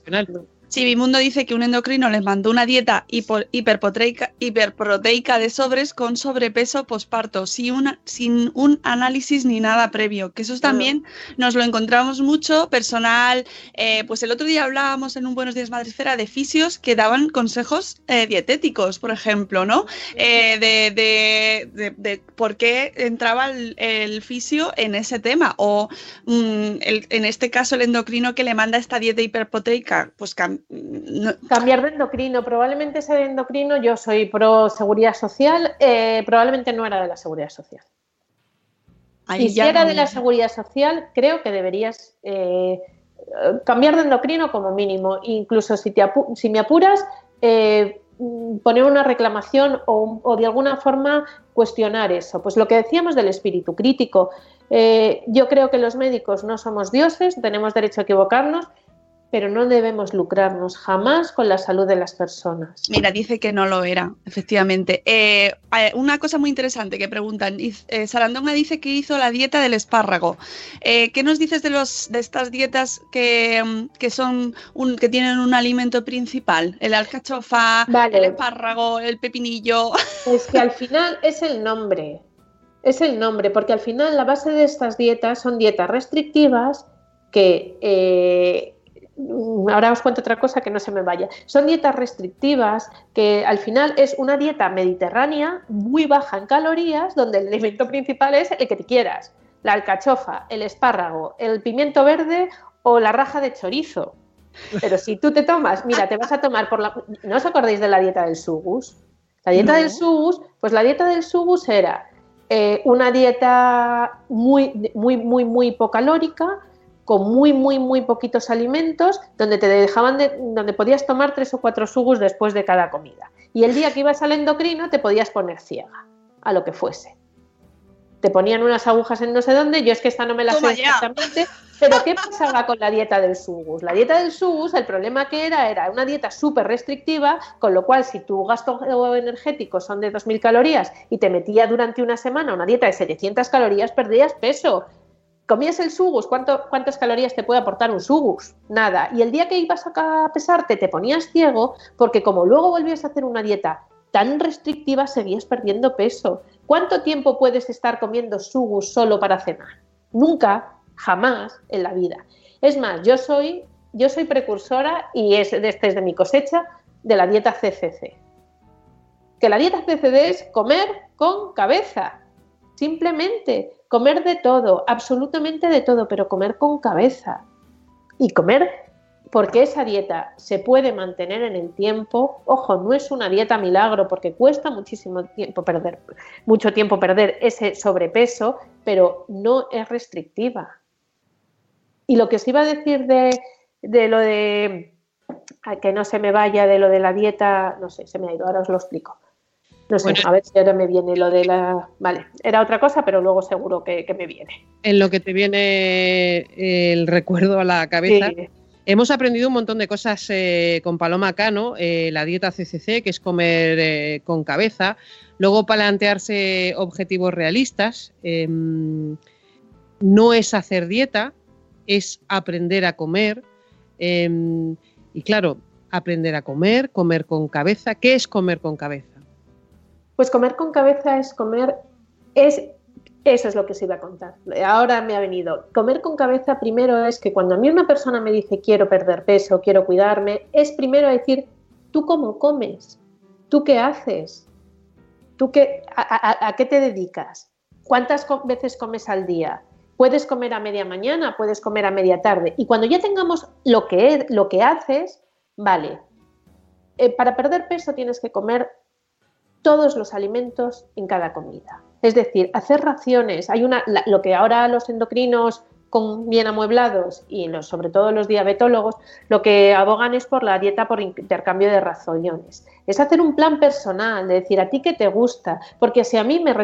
Chivimundo dice que un endocrino les mandó una dieta hiperproteica, de sobres con sobrepeso posparto, sin, sin un análisis ni nada previo. Que eso también nos lo encontramos mucho, personal. Eh, pues el otro día hablábamos en un Buenos Días Madresfera de fisios que daban consejos eh, dietéticos, por ejemplo, ¿no? Eh, de, de, por qué entraba el, fisio en ese tema. O mm, en este caso el endocrino que le manda esta dieta hiperproteica, pues Cambiar de endocrino, probablemente ese endocrino, yo soy pro seguridad social, eh, probablemente no era de la seguridad social. y si era de la seguridad social, creo que deberías eh, cambiar de endocrino como mínimo. Incluso si, te si me apuras, eh, poner una reclamación o, o, de alguna forma cuestionar eso. Pues lo que decíamos del espíritu crítico. yo creo que los médicos no somos dioses, tenemos derecho a equivocarnos pero no debemos lucrarnos jamás con la salud de las personas. Mira, dice que no lo era, efectivamente. Eh, eh, una cosa muy interesante que preguntan, eh, Sarandonga dice que hizo la dieta del espárrago. ¿Qué nos dices de, los, de estas dietas que, mm, son un, que tienen un alimento principal? El alcachofa, el espárrago, el pepinillo. [LAUGHS] Es que al final es el nombre, es el nombre, porque al final la base de estas dietas son dietas restrictivas que ahora os cuento otra cosa que no se me vaya. Son dietas restrictivas que al final es una dieta mediterránea muy baja en calorías donde el alimento principal es el que te quieras. la alcachofa, el espárrago, el pimiento verde o la raja de chorizo. Pero si tú te tomas, mira, te vas a tomar por la... ¿No os acordáis de la dieta del sugus? La dieta del sugus, pues la dieta del sugus era eh, una dieta muy, muy, muy, muy hipocalórica, con muy, muy, muy poquitos alimentos, donde te dejaban de, donde podías tomar tres o cuatro sugus después de cada comida. Y el día que ibas al endocrino te podías poner ciega, a lo que fuese. Te ponían unas agujas en no sé dónde, yo es que esta no me la sé exactamente, pero ¿qué pasaba con la dieta del sugus? La dieta del sugus, el problema que era, era una dieta súper restrictiva, con lo cual si tu gasto energético son de 2.000 calorías y te metía durante una semana una dieta de 700 calorías, perdías peso comías el sugus, ¿cuántas calorías te puede aportar un sugus? Nada. Y el día que ibas a pesarte te ponías ciego porque como luego volvías a hacer una dieta tan restrictiva seguías perdiendo peso. ¿Cuánto tiempo puedes estar comiendo sugus solo para cenar? Nunca, jamás en la vida. Es más, yo soy, yo soy precursora y es desde de mi cosecha de la dieta CCC. Que la dieta CCD es comer con cabeza. Simplemente comer de todo, absolutamente de todo, pero comer con cabeza. Y comer porque esa dieta se puede mantener en el tiempo. Ojo, no es una dieta milagro porque cuesta muchísimo tiempo perder, mucho tiempo perder ese sobrepeso, pero no es restrictiva. Y lo que os iba a decir de, de lo de que no se me vaya de lo de la dieta, no sé, se me ha ido, ahora os lo explico. No sé, a ver si ahora me viene lo de la... Vale, era otra cosa, pero luego seguro que, me viene. En lo que te viene el recuerdo a la cabeza. Hemos aprendido un montón de cosas eh, con Paloma Cano, eh, la dieta CCC, que es comer eh, con cabeza, luego plantearse objetivos realistas, em, no es hacer dieta, es aprender a comer. Em, y claro, aprender a comer, comer con cabeza. ¿Qué es comer con cabeza? Pues comer con cabeza es comer, es, eso es lo que se iba a contar. Ahora me ha venido. Comer con cabeza primero es que cuando a mí una persona me dice quiero perder peso, quiero cuidarme, es primero decir, ¿tú cómo comes? ¿Tú qué haces? ¿Tú qué, a, qué te dedicas? ¿Cuántas veces comes al día? Puedes comer a media mañana, puedes comer a media tarde. Y cuando ya tengamos lo que, lo que haces, vale, eh, para perder peso tienes que comer todos los alimentos en cada comida. Es decir, hacer raciones. Hay una, lo que ahora los endocrinos con bien amueblados y los, sobre todo los diabetólogos, lo que abogan es por la dieta por intercambio de razones. Es hacer un plan personal, de decir a ti qué te gusta, porque si a mí me,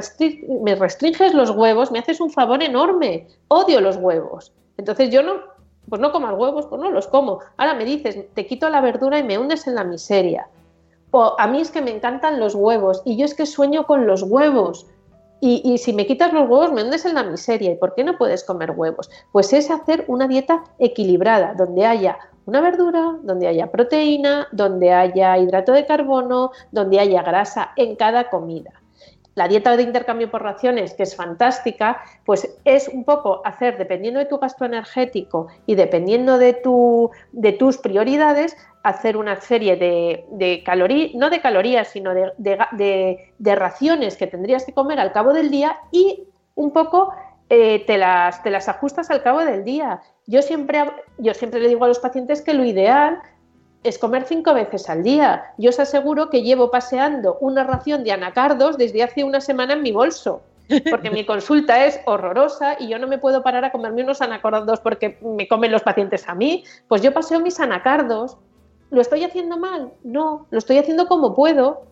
me restringes los huevos, me haces un favor enorme. Odio los huevos. Entonces yo no, pues no como huevos, pues no los como. Ahora me dices, te quito la verdura y me hundes en la miseria a mí es que me encantan los huevos y yo es que sueño con los huevos. Y, si me quitas los huevos me hundes en la miseria. ¿Y por qué no puedes comer huevos? Pues es hacer una dieta equilibrada, donde haya una verdura, donde haya proteína, donde haya hidrato de carbono, donde haya grasa en cada comida. La dieta de intercambio por raciones, que es fantástica, pues es un poco hacer, dependiendo de tu gasto energético y dependiendo de, tu, de tus prioridades, hacer una serie de, calorías, no de calorías, sino de, raciones que tendrías que comer al cabo del día y un poco eh, te, las, te las ajustas al cabo del día. Yo siempre, yo siempre le digo a los pacientes que lo ideal es comer cinco veces al día. Yo os aseguro que llevo paseando una ración de anacardos desde hace una semana en mi bolso, porque mi consulta es horrorosa y yo no me puedo parar a comerme unos anacardos porque me comen los pacientes a mí. Pues yo paseo mis anacardos ¿Lo estoy haciendo mal? No, lo estoy haciendo como puedo.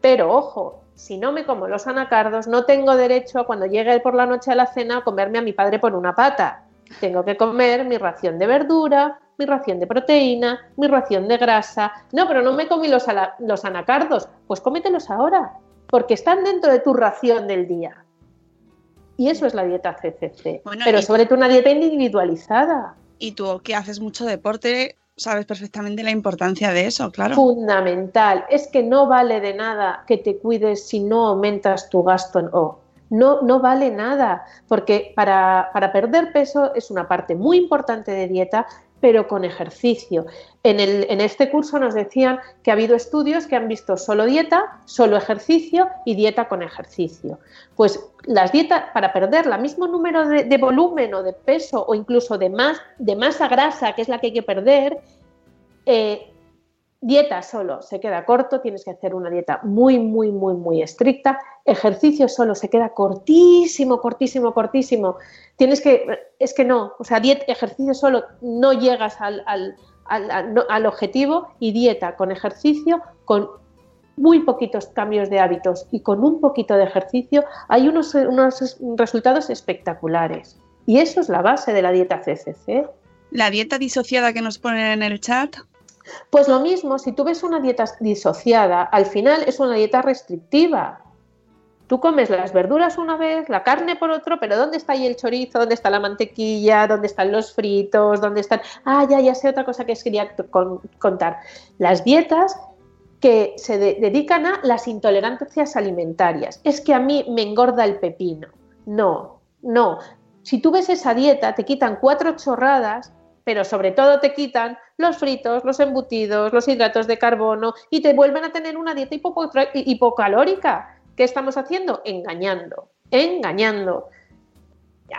Pero ojo, si no me como los anacardos, no tengo derecho a cuando llegue por la noche a la cena a comerme a mi padre por una pata. Tengo que comer mi ración de verdura, mi ración de proteína, mi ración de grasa. No, pero no me comí los, los anacardos. Pues cómetelos ahora, porque están dentro de tu ración del día. Y eso es la dieta CCC. pero sobre todo una dieta individualizada. Y tú que haces mucho deporte, sabes perfectamente la importancia de eso, claro. Fundamental. Es que no vale de nada que te cuides si no aumentas tu gasto en O. No, no vale nada, porque para, para perder peso es una parte muy importante de dieta pero con ejercicio. En, el, en, este curso nos decían que ha habido estudios que han visto solo dieta, solo ejercicio y dieta con ejercicio. Pues las dietas, para perder el mismo número de, volumen o de peso o incluso de, más, de masa grasa, que es la que hay que perder, eh, dieta solo se queda corto, tienes que hacer una dieta muy, muy, muy, muy estricta. Ejercicio solo se queda cortísimo, cortísimo, cortísimo. Tienes que, es que no, o sea, ejercicio solo no llegas al, al, al, al objetivo y dieta con ejercicio, con muy poquitos cambios de hábitos y con un poquito de ejercicio hay unos, unos resultados espectaculares. Y eso es la base de la dieta CCC. La dieta disociada que nos ponen en el chat. Pues lo mismo, si tú ves una dieta disociada, al final es una dieta restrictiva. Tú comes las verduras una vez, la carne por otro, pero ¿dónde está ahí el chorizo? ¿Dónde está la mantequilla? ¿Dónde están los fritos? ¿Dónde están...? Ah, ya, ya sé otra cosa que quería contar. Las dietas que se de dedican a las intolerancias alimentarias. Es que a mí me engorda el pepino. No, no. Si tú ves esa dieta, te quitan cuatro chorradas, pero sobre todo te quitan los fritos, los embutidos, los hidratos de carbono y te vuelven a tener una dieta hipocalórica. ¿Qué estamos haciendo? Engañando, engañando.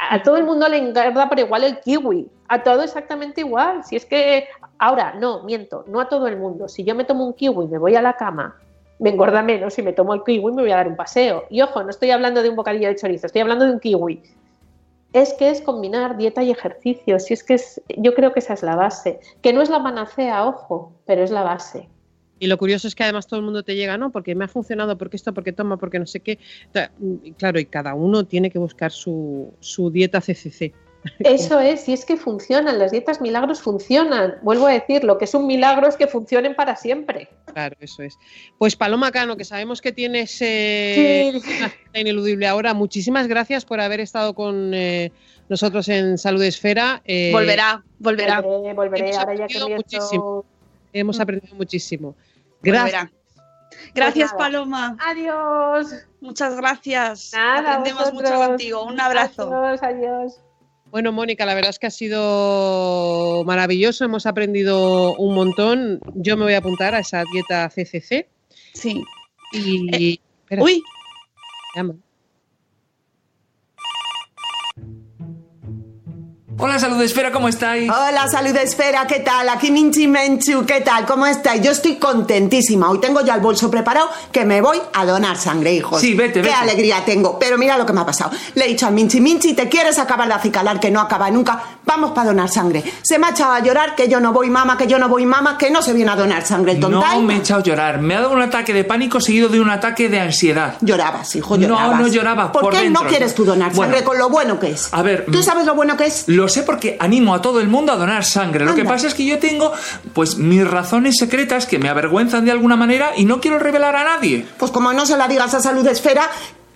A todo el mundo le engorda por igual el kiwi, a todo exactamente igual. Si es que ahora, no, miento, no a todo el mundo. Si yo me tomo un kiwi y me voy a la cama, me engorda menos. Si me tomo el kiwi me voy a dar un paseo. Y ojo, no estoy hablando de un bocadillo de chorizo, estoy hablando de un kiwi es que es combinar dieta y ejercicio. Si es que es, yo creo que esa es la base, que no es la panacea, ojo, pero es la base. Y lo curioso es que además todo el mundo te llega, ¿no? Porque me ha funcionado, porque esto, porque toma, porque no sé qué. Claro, y cada uno tiene que buscar su, su dieta CCC. Eso es, si es que funcionan, las dietas milagros funcionan. Vuelvo a decir, lo que es un milagro es que funcionen para siempre. Claro, eso es. Pues Paloma Cano, que sabemos que tienes eh, una cita ineludible ahora, muchísimas gracias por haber estado con eh, nosotros en Salud Esfera. Eh, volverá, volverá. Volveré, volveré. ahora ya que muchísimo. Hemos aprendido muchísimo. Gracias. Volverá. Gracias, pues Paloma. Adiós. Muchas gracias. Nada, Aprendemos mucho contigo. Un abrazo. Adiós, adiós. Bueno, Mónica, la verdad es que ha sido maravilloso, hemos aprendido un montón. Yo me voy a apuntar a esa dieta CCC. Sí. Y... Eh, uy. Llama. Hola, Salud Esfera, ¿cómo estáis? Hola, Salud Esfera, ¿qué tal? Aquí Minchi Menchu, ¿qué tal? ¿Cómo estáis? Yo estoy contentísima. Hoy tengo ya el bolso preparado que me voy a donar sangre, hijos. Sí, vete, Qué vete. alegría tengo. Pero mira lo que me ha pasado. Le he dicho a Minchi, Minchi, ¿te quieres acabar de acicalar que no acaba nunca? Vamos para donar sangre. Se me ha echado a llorar que yo no voy, mamá, que yo no voy, mamá, que no se viene a donar sangre el No tontal. me he echado a llorar. Me ha dado un ataque de pánico seguido de un ataque de ansiedad. Llorabas, hijo, No, llorabas. no lloraba, ¿Por, por qué dentro. no quieres tú donar Bueno. sangre con lo bueno que es? A ver, ¿Tú mm, sabes lo bueno que es? Lo sé porque animo a todo el mundo a donar sangre. Lo que pasa es que yo tengo, pues, mis razones secretas que me avergüenzan de alguna manera y no quiero revelar a nadie. Pues como no se la digas a Salud Esfera,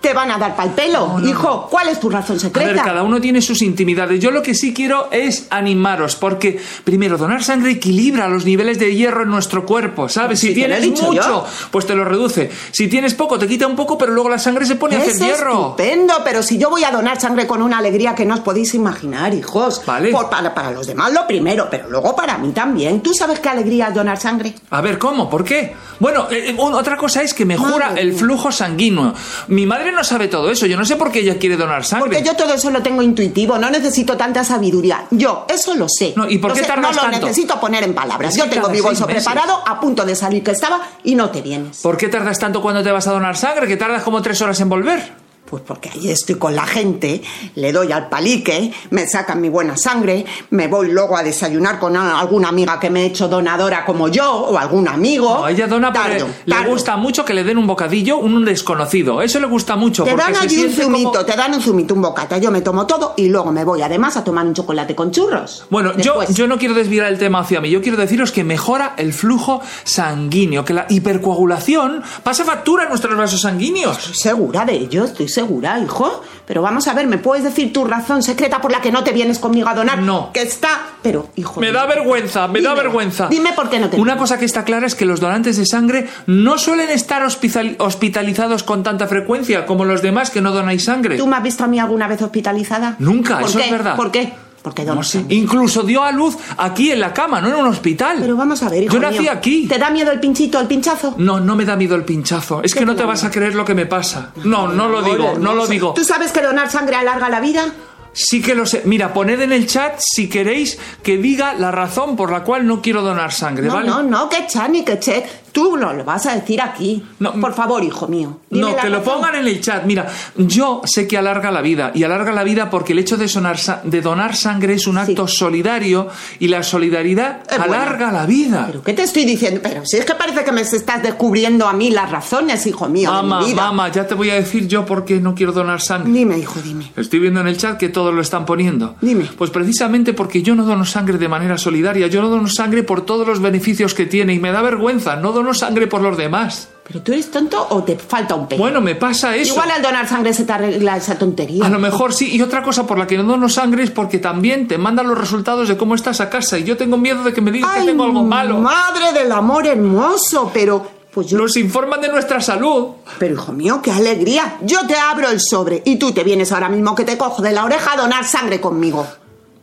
te van a dar pa'l pelo. No, no, Hijo, ¿cuál es tu razón A secreta? ver, cada uno tiene sus intimidades. Yo lo que sí quiero es animaros, porque primero, donar sangre equilibra los niveles de hierro en nuestro cuerpo, ¿sabes? Si tienes mucho, yo. pues te lo reduce. Si tienes poco, te quita un poco, pero luego la sangre se pone a hacer hierro. estupendo, pero si yo voy a donar sangre con una alegría que no os podéis imaginar, hijos. Vale. Por- para, para los demás lo primero, pero luego para mí también. ¿Tú sabes qué alegría es donar sangre? A ver, ¿cómo? ¿Por qué? Bueno, eh, eh, otra cosa es que mejora Madre el flujo sanguíneo. Mi madre no sabe todo eso. Yo no sé por qué ella quiere donar sangre. Porque yo todo eso lo tengo intuitivo, no necesito tanta sabiduría. Yo, eso lo sé. No, ¿y por Lo qué sé, tardas No lo tanto? necesito poner en palabras. Yo tengo mi bolso preparado, a punto de salir que estaba, y no te vienes. ¿Por qué tardas tanto cuando te vas a donar sangre? Que tardas como tres horas en volver. Pues porque ahí estoy con la gente, le doy al palique, me sacan mi buena sangre, me voy luego a desayunar con a- alguna amiga que me he hecho donadora como yo, o algún amigo. No, ella dona porque Tardo, le tardo. gusta mucho que le den un bocadillo un desconocido. Eso le gusta mucho. Te dan allí un zumito, como- te dan un zumito, un bocata. Yo me tomo todo y luego me voy además a tomar un chocolate con churros. Bueno, yo, Después. yo no quiero desviar el tema hacia mí. Yo quiero deciros que mejora el flujo sanguíneo, que la hipercoagulación pasa factura en nuestros vasos sanguíneos. Estoy segura de ello, estoy segura, hijo. Pero vamos a ver, ¿me puedes decir tu razón secreta por la que no te vienes conmigo a donar? No. Que está. Pero, hijo. Me da vergüenza, me da vergüenza. Dime por qué no te Una cosa que está clara es que los donantes de sangre no suelen estar hospital- hospitalizados con tanta frecuencia como los demás que no donáis sangre. ¿Tú me has visto a mí alguna vez hospitalizada? Nunca, ¿Por eso qué? es verdad. ¿Por qué? Porque No, sangre. Incluso dio a luz aquí en la cama, no en un hospital. Pero vamos a ver, hijo Yo nací mío, aquí. ¿Te da miedo el pinchito, el pinchazo? No, no me da miedo el pinchazo. Es que no te vas a creer lo que me pasa. No, no lo digo, no lo digo. ¿Tú sabes que donar sangre alarga la vida? Sí que lo sé. Mira, poned en el chat si queréis que diga la razón por la cual no quiero donar sangre, No, ¿vale? no, no, que chat ni que che. Tú no lo vas a decir aquí. Por favor, hijo mío. dime No, que lo pongan en el chat. Mira, yo sé que alarga la vida y alarga la vida porque el hecho de, sonar de donar sangre es un acto solidario y la solidaridad buena. alarga la vida. ¿Pero qué te estoy diciendo? Pero si es que parece que me estás descubriendo a mí las razones, hijo mío, Mamá, mamá, ya te voy a decir yo por qué no quiero donar sangre. Dime, hijo, dime. Estoy viendo en el chat que todos lo están poniendo. Dime. Pues precisamente porque yo no dono sangre de manera solidaria, yo no dono sangre por todos los beneficios que tiene y me da vergüenza, no dono sangre por los demás. ¿Pero tú eres tonto o te falta un pelo? Bueno, me pasa eso. Igual al donar sangre se te arregla esa tontería. A lo mejor sí, y otra cosa por la que no dono sangre es porque también te mandan los resultados de cómo estás a casa y yo tengo miedo de que me digan que tengo algo malo. Madre del amor hermoso, pero pues yo... Nos informan de nuestra salud. Pero hijo mío, qué alegría. Yo te abro el sobre y tú te vienes ahora mismo que te cojo de la oreja a donar sangre conmigo.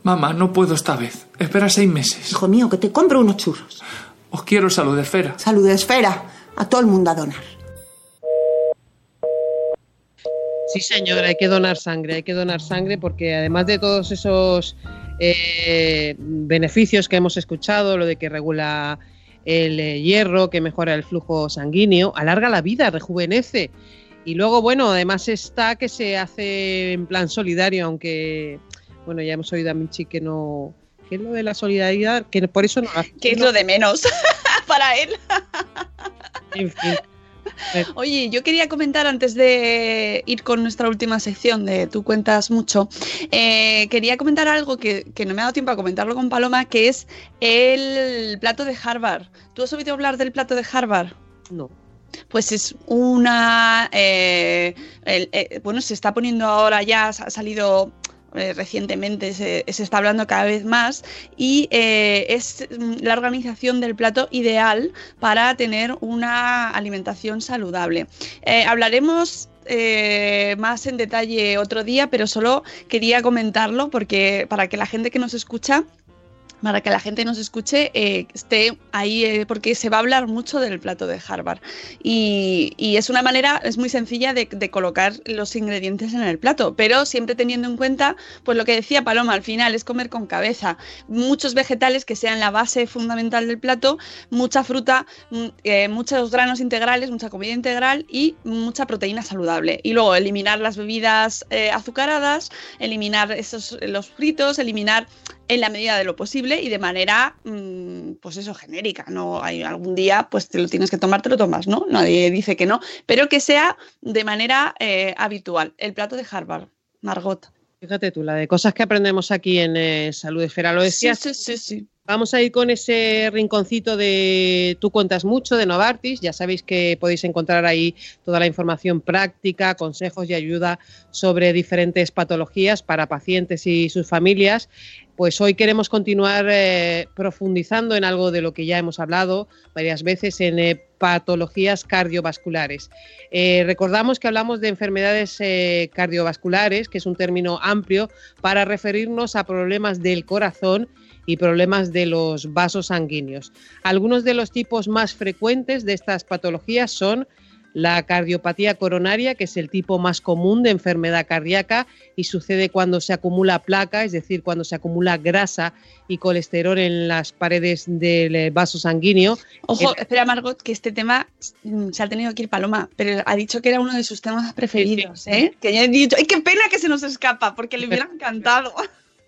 Mamá, no puedo esta vez. Espera seis meses. Hijo mío, que te compro unos churros. Os quiero salud de esfera. Salud de esfera. A todo el mundo a donar. Sí, señor, hay que donar sangre, hay que donar sangre porque además de todos esos eh, beneficios que hemos escuchado, lo de que regula el eh, hierro, que mejora el flujo sanguíneo, alarga la vida, rejuvenece. Y luego, bueno, además está que se hace en plan solidario, aunque, bueno, ya hemos oído a Michi que no... que es lo de la solidaridad? Que por eso no... Que es lo de menos [LAUGHS] para él. En fin. Oye, yo quería comentar antes de ir con nuestra última sección de Tú cuentas mucho, eh, quería comentar algo que, que no me ha dado tiempo a comentarlo con Paloma, que es el plato de Harvard. ¿Tú has oído hablar del plato de Harvard? No. Pues es una... eh, el- eh, bueno, se está poniendo ahora ya, ha salido eh, recientemente, se, se está hablando cada vez más, y eh, es mm, la organización del plato ideal para tener una alimentación saludable. Eh, hablaremos más en detalle otro día, pero solo quería comentarlo porque para que la gente que nos escucha para que la gente nos escuche, eh, esté ahí, eh, porque se va a hablar mucho del plato de Harvard. Y, es una manera, es muy sencilla de, colocar los ingredientes en el plato, pero siempre teniendo en cuenta, pues lo que decía Paloma, al final es comer con cabeza. Muchos vegetales que sean la base fundamental del plato, mucha fruta, mm, eh, muchos granos integrales, mucha comida integral y mucha proteína saludable. Y luego eliminar las bebidas azucaradas, eliminar esos, los fritos, eliminar en la medida de lo posible y de manera, mm, pues eso, genérica. No hay algún día, pues te lo tienes que tomar, te lo tomas, ¿no? Nadie dice que no, pero que sea de manera eh, habitual. El plato de Harvard, Margot. Fíjate tú, la de cosas que aprendemos aquí en eh, Salud Esfera. Lo decías. Sí, sí, sí, sí. Vamos a ir con ese rinconcito de Tú cuentas mucho de Novartis. Ya sabéis que podéis encontrar ahí toda la información práctica, consejos y ayuda sobre diferentes patologías para pacientes y sus familias. Pues hoy queremos continuar eh, profundizando en algo de lo que ya hemos hablado varias veces en eh, patologías cardiovasculares. Eh, recordamos que hablamos de enfermedades cardiovasculares, que es un término amplio para referirnos a problemas del corazón y problemas de los vasos sanguíneos. Algunos de los tipos más frecuentes de estas patologías son la cardiopatía coronaria, que es el tipo más común de enfermedad cardíaca y sucede cuando se acumula placa, es decir, cuando se acumula grasa y colesterol en las paredes del eh, vaso sanguíneo. Ojo, El- espera, Margot, que este tema mm, se ha tenido que ir Paloma, pero ha dicho que era uno de sus temas preferidos, ¿eh? Que ya he dicho, ¡ay, qué pena que se nos escapa! Porque le hubiera [LAUGHS] encantado.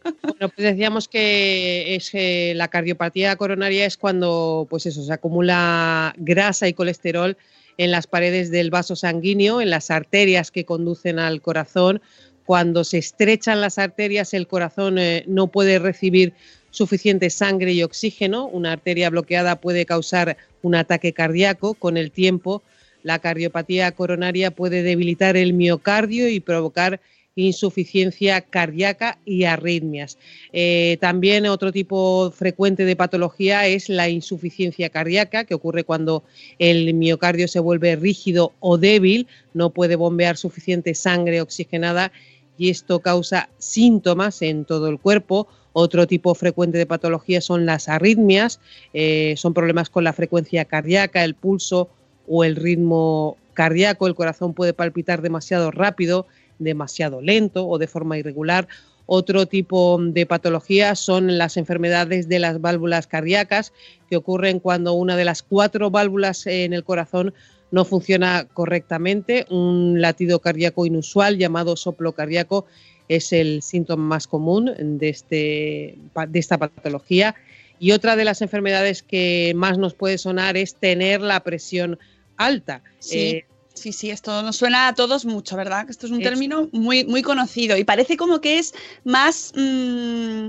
Bueno, pues decíamos que es eh, la cardiopatía coronaria es cuando, pues eso, se acumula grasa y colesterol en las paredes del vaso sanguíneo, en las arterias que conducen al corazón. Cuando se estrechan las arterias, el corazón eh, no puede recibir suficiente sangre y oxígeno. Una arteria bloqueada puede causar un ataque cardíaco. Con el tiempo, la cardiopatía coronaria puede debilitar el miocardio y provocar insuficiencia cardíaca y arritmias. Eh, también otro tipo frecuente de patología es la insuficiencia cardíaca, que ocurre cuando el miocardio se vuelve rígido o débil, no puede bombear suficiente sangre oxigenada y esto causa síntomas en todo el cuerpo Otro tipo frecuente de patología son las arritmias, eh, son problemas con la frecuencia cardíaca, el pulso o el ritmo cardíaco. El corazón puede palpitar demasiado rápido, demasiado lento o de forma irregular. Otro tipo de patología son las enfermedades de las válvulas cardíacas, que ocurren cuando una de las cuatro válvulas en el corazón no funciona correctamente. Un latido cardíaco inusual llamado soplo cardíaco es el síntoma más común de, este, de esta patología. Y otra de las enfermedades que más nos puede sonar es tener la presión alta. Sí. Eh, Sí, sí, esto nos suena a todos mucho, ¿verdad? Que esto es un término muy, muy conocido y parece como que es más, mm,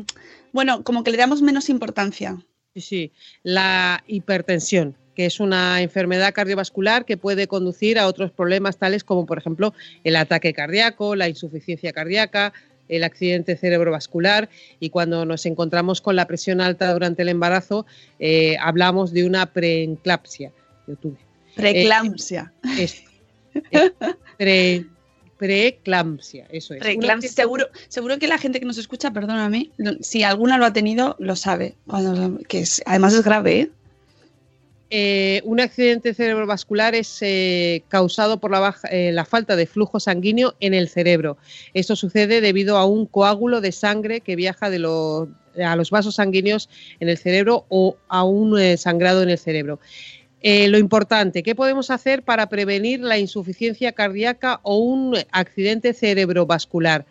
bueno, como que le damos menos importancia. Sí, sí, la hipertensión, que es una enfermedad cardiovascular que puede conducir a otros problemas tales como, por ejemplo, el ataque cardíaco, la insuficiencia cardíaca, el accidente cerebrovascular y cuando nos encontramos con la presión alta durante el embarazo, eh, hablamos de una preeclampsia. Yo tuve. Preeclampsia. Eh, es- es pre- preeclampsia, eso es. Preeclampsia. Seguro, seguro que la gente que nos escucha, perdóname, si alguna lo ha tenido, lo sabe. Cuando, que es, además es grave, ¿eh? Eh, un accidente cerebrovascular es eh, causado por la, baja- eh, la falta de flujo sanguíneo en el cerebro. Esto sucede debido a un coágulo de sangre que viaja de lo- a los vasos sanguíneos en el cerebro o a un eh, sangrado en el cerebro. Eh, lo importante, ¿qué podemos hacer para prevenir la insuficiencia cardíaca o un accidente cerebrovascular?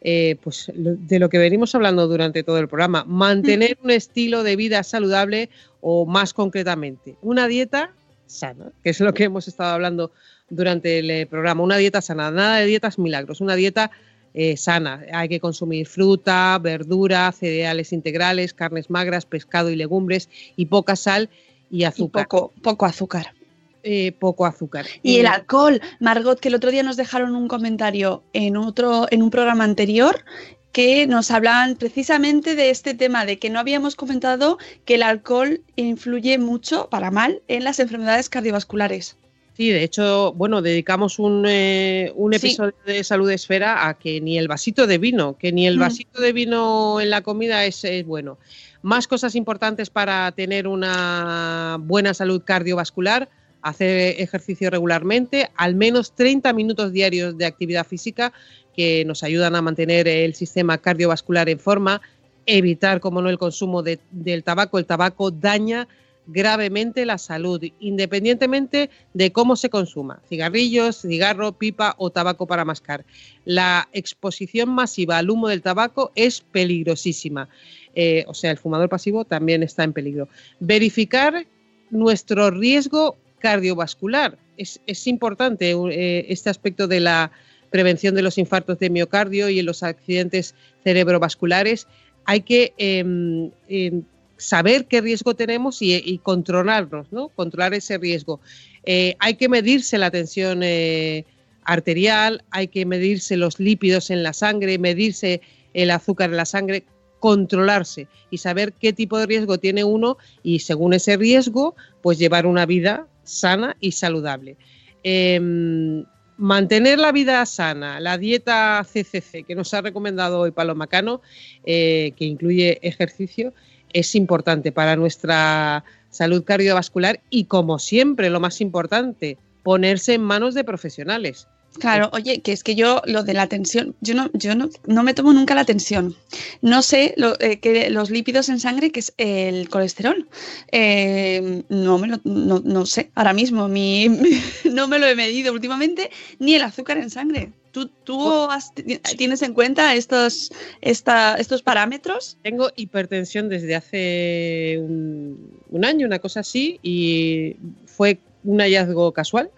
Eh, pues lo- de lo que venimos hablando durante todo el programa, mantener un estilo de vida saludable o más concretamente, una dieta sana, que es lo que hemos estado hablando durante el eh, programa, una dieta sana, nada de dietas milagros, una dieta eh, sana. Hay que consumir fruta, verdura, cereales integrales, carnes magras, pescado y legumbres y poca sal y azúcar. poco, poco azúcar. Eh, poco azúcar. Y el alcohol, Margot, que el otro día nos dejaron un comentario en otro, en un programa anterior que nos hablaban precisamente de este tema, de que no habíamos comentado que el alcohol influye mucho, para mal, en las enfermedades cardiovasculares. Sí, de hecho, bueno, dedicamos un, eh, un Sí. episodio de Salud Esfera a que ni el vasito de vino, que ni el Mm. vasito de vino en la comida es, es bueno. Más cosas importantes para tener una buena salud cardiovascular, hacer ejercicio regularmente, al menos 30 minutos diarios de actividad física que nos ayudan a mantener el sistema cardiovascular en forma, evitar, como no, el consumo de- del tabaco. El tabaco daña gravemente la salud, independientemente de cómo se consuma, cigarrillos, cigarro, pipa o tabaco para mascar. La exposición masiva al humo del tabaco es peligrosísima. Eh, o sea, el fumador pasivo también está en peligro. Verificar nuestro riesgo cardiovascular. Es, es importante eh, este aspecto de la prevención de los infartos de miocardio y en los accidentes cerebrovasculares. Hay que em, em, saber qué riesgo tenemos y, controlarnos, ¿no? Controlar ese riesgo. Eh, hay que medirse la tensión eh, arterial, hay que medirse los lípidos en la sangre, medirse el azúcar en la sangre, controlarse y saber qué tipo de riesgo tiene uno y según ese riesgo, pues llevar una vida sana y saludable. Em, mantener la vida sana, la dieta CCC que nos ha recomendado hoy Paloma Cano, eh, que incluye ejercicio, es importante para nuestra salud cardiovascular y como siempre, lo más importante, ponerse en manos de profesionales. Claro, oye, que es que yo lo de la tensión, yo no, yo no, no me tomo nunca la tensión. No sé lo, eh, que los lípidos en sangre, que es el colesterol. Eh, no me lo, no, no sé, ahora mismo mi, [LAUGHS] no me lo he medido últimamente, ni el azúcar en sangre. ¿Tú, tú has- tienes en cuenta estos, esta, estos parámetros? Tengo hipertensión desde hace un, un año, una cosa así, y fue un hallazgo casual.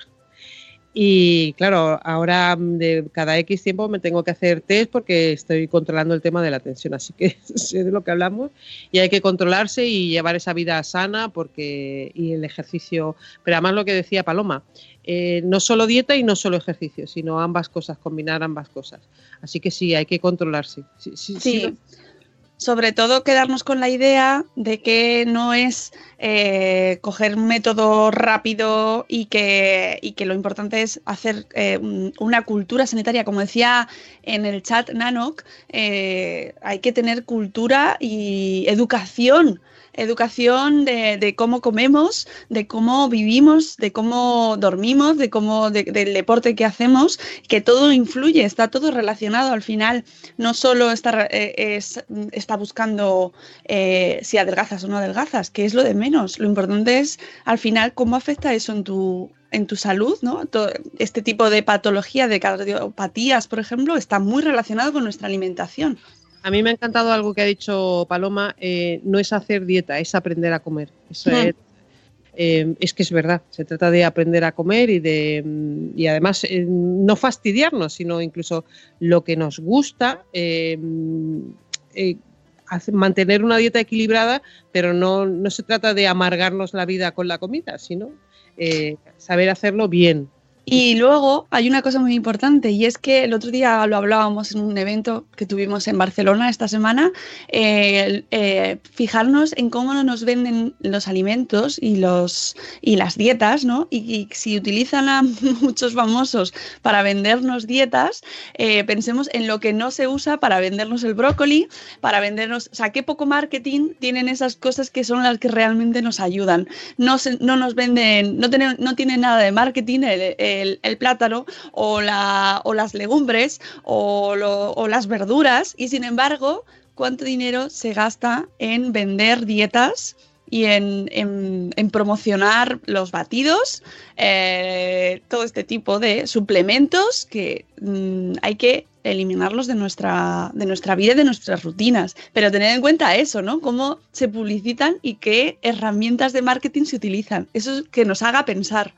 Y claro, ahora de cada X tiempo me tengo que hacer test porque estoy controlando el tema de la tensión, así que [LAUGHS] sé de lo que hablamos y hay que controlarse y llevar esa vida sana porque y el ejercicio, pero además lo que decía Paloma, eh, no solo dieta y no solo ejercicio, sino ambas cosas, combinar ambas cosas. Así que sí, hay que controlarse. Sí, sí, sí, Sí. lo- sobre todo quedarnos con la idea de que no es eh, coger un método rápido y que, y que lo importante es hacer eh, un- una cultura sanitaria. Como decía en el chat Nanok, hay que tener cultura y educación educación de, de cómo comemos, de cómo vivimos, de cómo dormimos, de cómo de- del deporte que hacemos, que todo influye, está todo relacionado al final. No solo está, eh, es- está buscando eh, si adelgazas o no adelgazas, que es lo de menos. Lo importante es al final cómo afecta eso en tu en tu salud, ¿no? To- Este tipo de patología, de cardiopatías, por ejemplo, está muy relacionado con nuestra alimentación. A mí me ha encantado algo que ha dicho Paloma, eh, no es hacer dieta, es aprender a comer. Eso Mm. es, eh, es que es verdad, se trata de aprender a comer y de mm, y además eh, no fastidiarnos, sino incluso lo que nos gusta, eh, mm, mantener una dieta equilibrada, pero no, no se trata de amargarnos la vida con la comida, sino eh, saber hacerlo bien. Y luego hay una cosa muy importante y es que el otro día lo hablábamos en un evento que tuvimos en Barcelona esta semana, eh, eh, fijarnos en cómo nos venden los alimentos y, los, y las dietas, ¿no? Y, si utilizan a [LAUGHS] muchos famosos para vendernos dietas, eh, pensemos en lo que no se usa para vendernos el brócoli, para vendernos, o sea, qué poco marketing tienen esas cosas que son las que realmente nos ayudan. No, se- no nos venden, no tienen, no tienen nada de marketing el- el plátano o, la, o las legumbres o, las verduras y sin embargo, ¿cuánto dinero se gasta en vender dietas? Y en promocionar los batidos, eh, todo este tipo de suplementos que mm, hay que eliminarlos de nuestra, de nuestra vida y de nuestras rutinas. Pero tener en cuenta eso, ¿no? Cómo se publicitan y qué herramientas de marketing se utilizan. Eso es que nos haga pensar.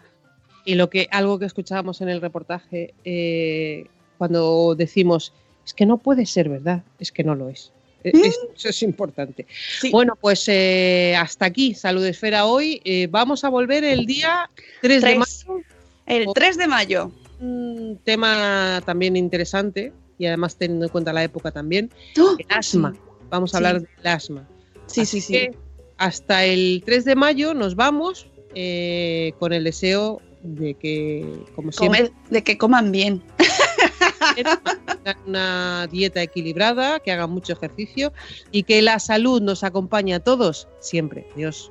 Y lo que algo que escuchábamos en el reportaje eh, cuando decimos es que no puede ser verdad, es que no lo es. E- es- Eso es importante. Bueno, pues eh, hasta aquí, Salud Esfera hoy. Eh, vamos a volver el día 3 de mayo. El 3 de mayo. Un tema también interesante y además teniendo en cuenta la época también. El asma. Vamos a Sí. hablar del asma. Sí, Así sí, sí. que hasta el 3 de mayo nos vamos eh, con el deseo de que, como siempre, de que coman bien. una dieta equilibrada, que hagan mucho ejercicio y que la salud nos acompañe a todos siempre. Dios.